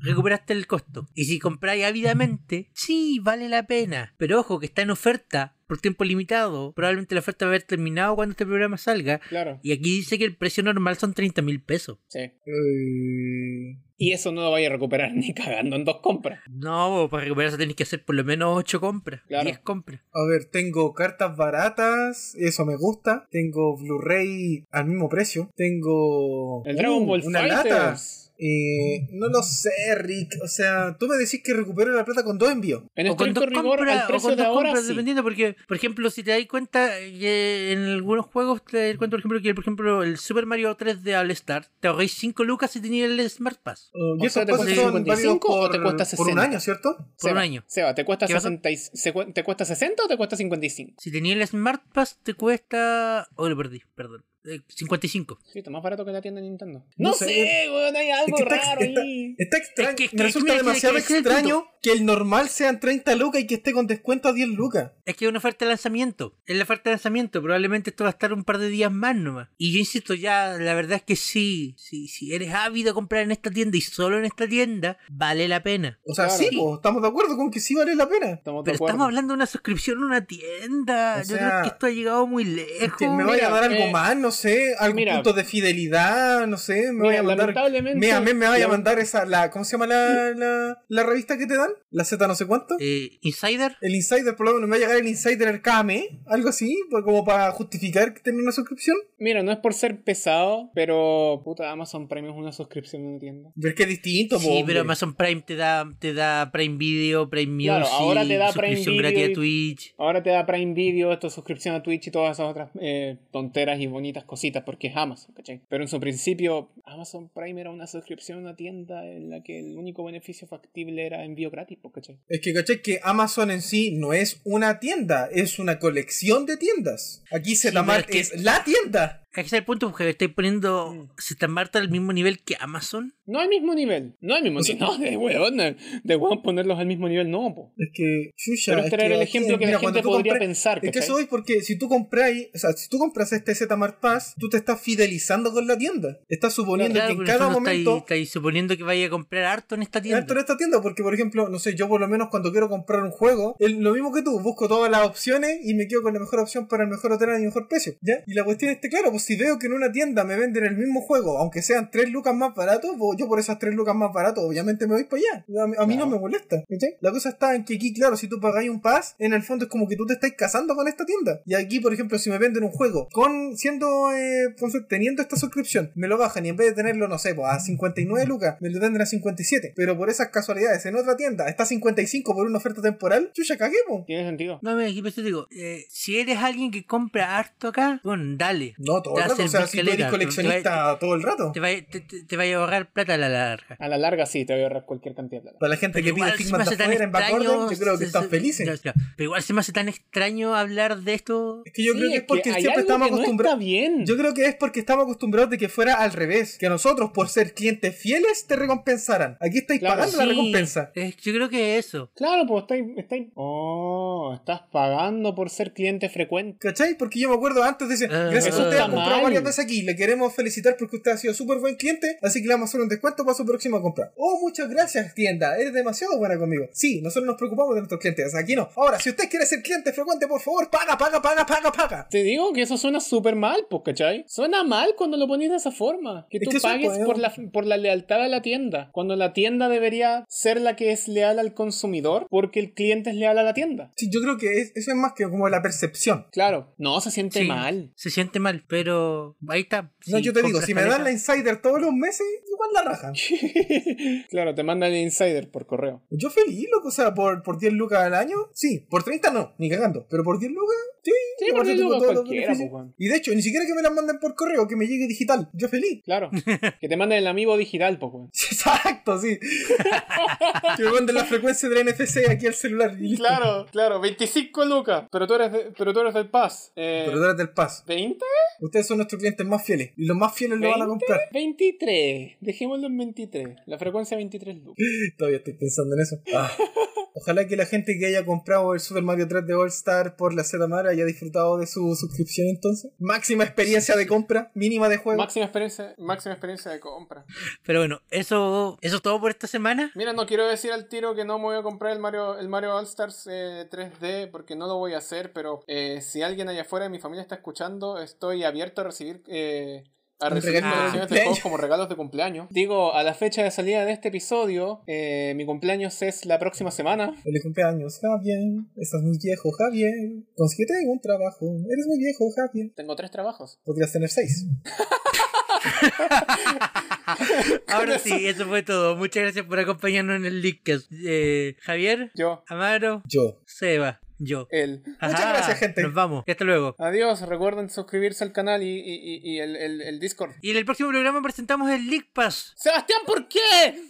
recuperaste el costo. Y si compráis ávidamente, sí, vale la pena. Pero ojo, que está en oferta por tiempo limitado. Probablemente la oferta va a haber terminado cuando este programa salga. Claro. Y aquí dice que el precio normal son 30 mil pesos. Sí. Eh, Y eso no lo vaya a recuperar <laughs> ni cagando en dos compras. No, para recuperarse tenéis que hacer por lo menos 8 compras. Claro. 10 compras. A ver, tengo cartas baratas, eso me gusta. Tengo Blu-ray al mismo precio. Tengo El Dragon Uh, Ball una Fighters. lata. Eh, no lo sé, Rick. O sea, tú me decís que recupero la plata con dos envíos. En o con dos compras, al o con de dos ahora, compras, sí. dependiendo, porque, por ejemplo, si te das cuenta que en algunos juegos te das cuenta, por ejemplo, que por ejemplo el Super Mario 3 de All Star te ahorréis 5 lucas si tenías el Smart Pass. Uh, O y sea, esos ¿te cuesta son 55 válidos o te cuesta por un 60? año, ¿cierto? Por Seba, un año. Seba, ¿te cuesta, ¿Qué pasa? 60 y- se ¿te cuesta 60 o te cuesta 55? Si tenías el Smart Pass te cuesta... Oh, lo perdí, perdón. Eh, 55. Sí, está más barato que la tienda de Nintendo. No No, sé, sé, weón, hay algo Es que está, raro está- ahí. está extraño. Es que- es me resulta demasiado extraño que el normal sean 30 lucas y que esté con descuento a 10 lucas. Es que es una oferta de lanzamiento. Es la oferta de lanzamiento. Probablemente esto va a estar un par de días más nomás. Y yo insisto, ya, la verdad es que sí. Si, si eres ávido a comprar en esta tienda y solo en esta tienda, vale la pena. O sea, Claro. sí, po, estamos de acuerdo con que sí vale la pena. Estamos de Pero acuerdo. estamos hablando de una suscripción a una tienda. O Yo creo que esto ha llegado muy lejos. me vaya a dar algo eh, más, no sé, algún mira. punto de fidelidad, no sé, me Mira, vaya a mandar. lamentablemente- Me, a mí me vaya a mandar esa, la, ¿cómo se llama la, la, la revista que te dan? La Z no sé cuánto. Eh, Insider. El Insider, por lo menos me va a llegar el Insider el algo así, pues, como para justificar que tener una suscripción. Mira, no es por ser pesado, pero puta, Amazon Prime es una suscripción en una tienda. Pero es que es distinto, Sí, hombre. pero Amazon Prime te da, te da Prime Video, Prime Music, Claro, ahora te da Prime suscripción Video gratis y- a Twitch. Ahora te da Prime Video, esto suscripción a Twitch y todas esas otras eh, tonteras y bonitas cositas porque es Amazon, ¿cachai? Pero en su principio, Amazon Prime era una suscripción a una tienda en la que el único beneficio factible era envío gratis, pues, ¿cachai? Es que, ¿cachai? Que Amazon en sí no es una tienda, es una colección de tiendas. Aquí Zmart pero es que- es la tienda. Ese es el punto, porque estáis poniendo Mm. Zmart al mismo nivel que Amazon. No al mismo nivel, no al mismo O sea- nivel, <laughs> no, de huevón, de, huevón ponerlos al mismo nivel, no, po. Es que, chucha, Pero es este era el aquí, ejemplo que mira, la gente podría compras- pensar, Es que eso es porque si tú compras, o sea, si tú compras este Zmart Tú te estás fidelizando con la tienda. Estás suponiendo Claro, que en cada momento Estáis, estáis suponiendo que vaya a comprar harto en esta tienda. Dentro de esta tienda, porque por ejemplo, no sé, yo por lo menos cuando quiero comprar un juego, el- lo mismo que tú, busco todas las opciones y me quedo con la mejor opción para el mejor hotel a mi mejor precio, ¿ya? Y la cuestión es que, claro, pues si veo que en una tienda me venden el mismo juego, aunque sean tres lucas más baratos, pues yo por esas tres lucas más baratos, obviamente me voy para allá. A, mí- a mí no me molesta, ¿cachai? La cosa está en que aquí, claro, si tú pagáis un pass, en el fondo es como que tú te estás casando con esta tienda. Y aquí, por ejemplo, si me venden un juego con siendo, eh, su- teniendo esta suscripción, me lo bajan y en vez de tenerlo, no sé, pues a 59 lucas, me lo venden a 57. Pero por esas casualidades, en otra tienda está a 55 por una oferta temporal, yo ya cagué, po. Tiene sentido. No, mira, aquí pues te digo, eh, si eres alguien que compra harto acá, bueno, dale. No, todo Te el va rato. O sea, si tú eres coleccionista todo el rato. Te vaya, te, te- te vaya a ahorrar plata a la larga. A la larga sí, te voy a ahorrar cualquier cantidad de plata. Para la gente Pero que pide igual Figma tan afuera en Backorden, extraño. yo creo que se- están felices. ya. Pero igual se me hace tan extraño hablar de esto. Es que yo Sí, creo que es porque siempre estamos que no acostumbrados. está bien. Yo creo que es porque estamos acostumbrados de que fuera al revés. Que nosotros, por ser clientes fieles, te recompensaran. Aquí estáis Claro, pagando la recompensa. es- yo creo que eso. Claro, pues estáis, estáis... Oh, estás pagando por ser cliente frecuente. ¿Cachai? Porque yo me acuerdo antes de decir, Ah, gracias a usted ha comprado mal. varias veces aquí, le queremos felicitar porque usted ha sido súper buen cliente, así que le vamos a hacer un descuento para su próxima compra. Oh, muchas gracias, tienda, eres demasiado buena conmigo. Sí, nosotros nos preocupamos de nuestros clientes, aquí no. Ahora, si usted quiere ser cliente frecuente, por favor, paga, paga, paga, paga, paga. Te digo que eso suena súper mal, pues, ¿cachai? Suena mal cuando lo pones de esa forma. Que Es tú que pagues por la, por la lealtad a la tienda. Cuando la tienda debería ser la que es leal al consumidor porque el cliente es leal a la tienda. Sí, yo creo que es- eso es más que como la percepción. Claro, no se siente Sí, mal. Se siente mal, pero ahí está. No, yo te digo, si me dan la Insider todos los meses, igual la raja. <laughs> claro, te mandan el insider por correo. Yo feliz, loco, o sea, por, por 10 lucas al año, sí, por 30 no, ni cagando, pero por 10 lucas, sí, Sí, por 10 tengo lucas cualquiera, pues. Y de hecho, ni siquiera que me las manden por correo, que me llegue digital, yo feliz. <laughs> Claro. que te manden el amigo digital, pues, weón. Exacto, sí. <laughs> que me manden la frecuencia del NFC aquí al celular. y listo. Claro, claro, 25 lucas. Pero tú eres, de- pero tú eres del Paz. Eh, Pero tú eres del Paz. ¿20? Ustedes son nuestros clientes más fieles. Y los más fieles lo van a comprar. 23. Dejémoslo en 23. La frecuencia 23 lucas. <laughs> Todavía estoy pensando en eso. Ah. <laughs> Ojalá que la gente que haya comprado el Super Mario 3 de All Star por la Z Mar haya disfrutado de su suscripción entonces. Máxima experiencia de compra, mínima de juego. Máxima experiencia, máxima experiencia de compra. Pero bueno, eso, eso es todo por esta semana. Mira, no quiero decir al tiro que no me voy a comprar el Mario, el Mario All Stars eh, 3D porque no lo voy a hacer, pero eh, si alguien allá afuera de mi familia está escuchando, estoy abierto a recibir eh, a recibir colecciones de juegos como regalos de cumpleaños. Digo, a la fecha de salida de este episodio, eh, mi cumpleaños es la próxima semana. Feliz cumpleaños, Javier. Estás muy viejo, Javier. Consíguete un trabajo. Eres muy viejo, Javier. Tengo tres trabajos. Podrías tener seis. <laughs> Ahora sí, eso fue todo. Muchas gracias por acompañarnos en el Leakcast. Eh, Javier, Yo, Amaro, Yo. Seba, yo. él. Muchas gracias, gente. Nos vamos. Hasta luego. Adiós, recuerden suscribirse al canal y, y- y- y el, el- el Discord. Y en el próximo programa presentamos el Leak Pass. Sebastián, ¿por qué?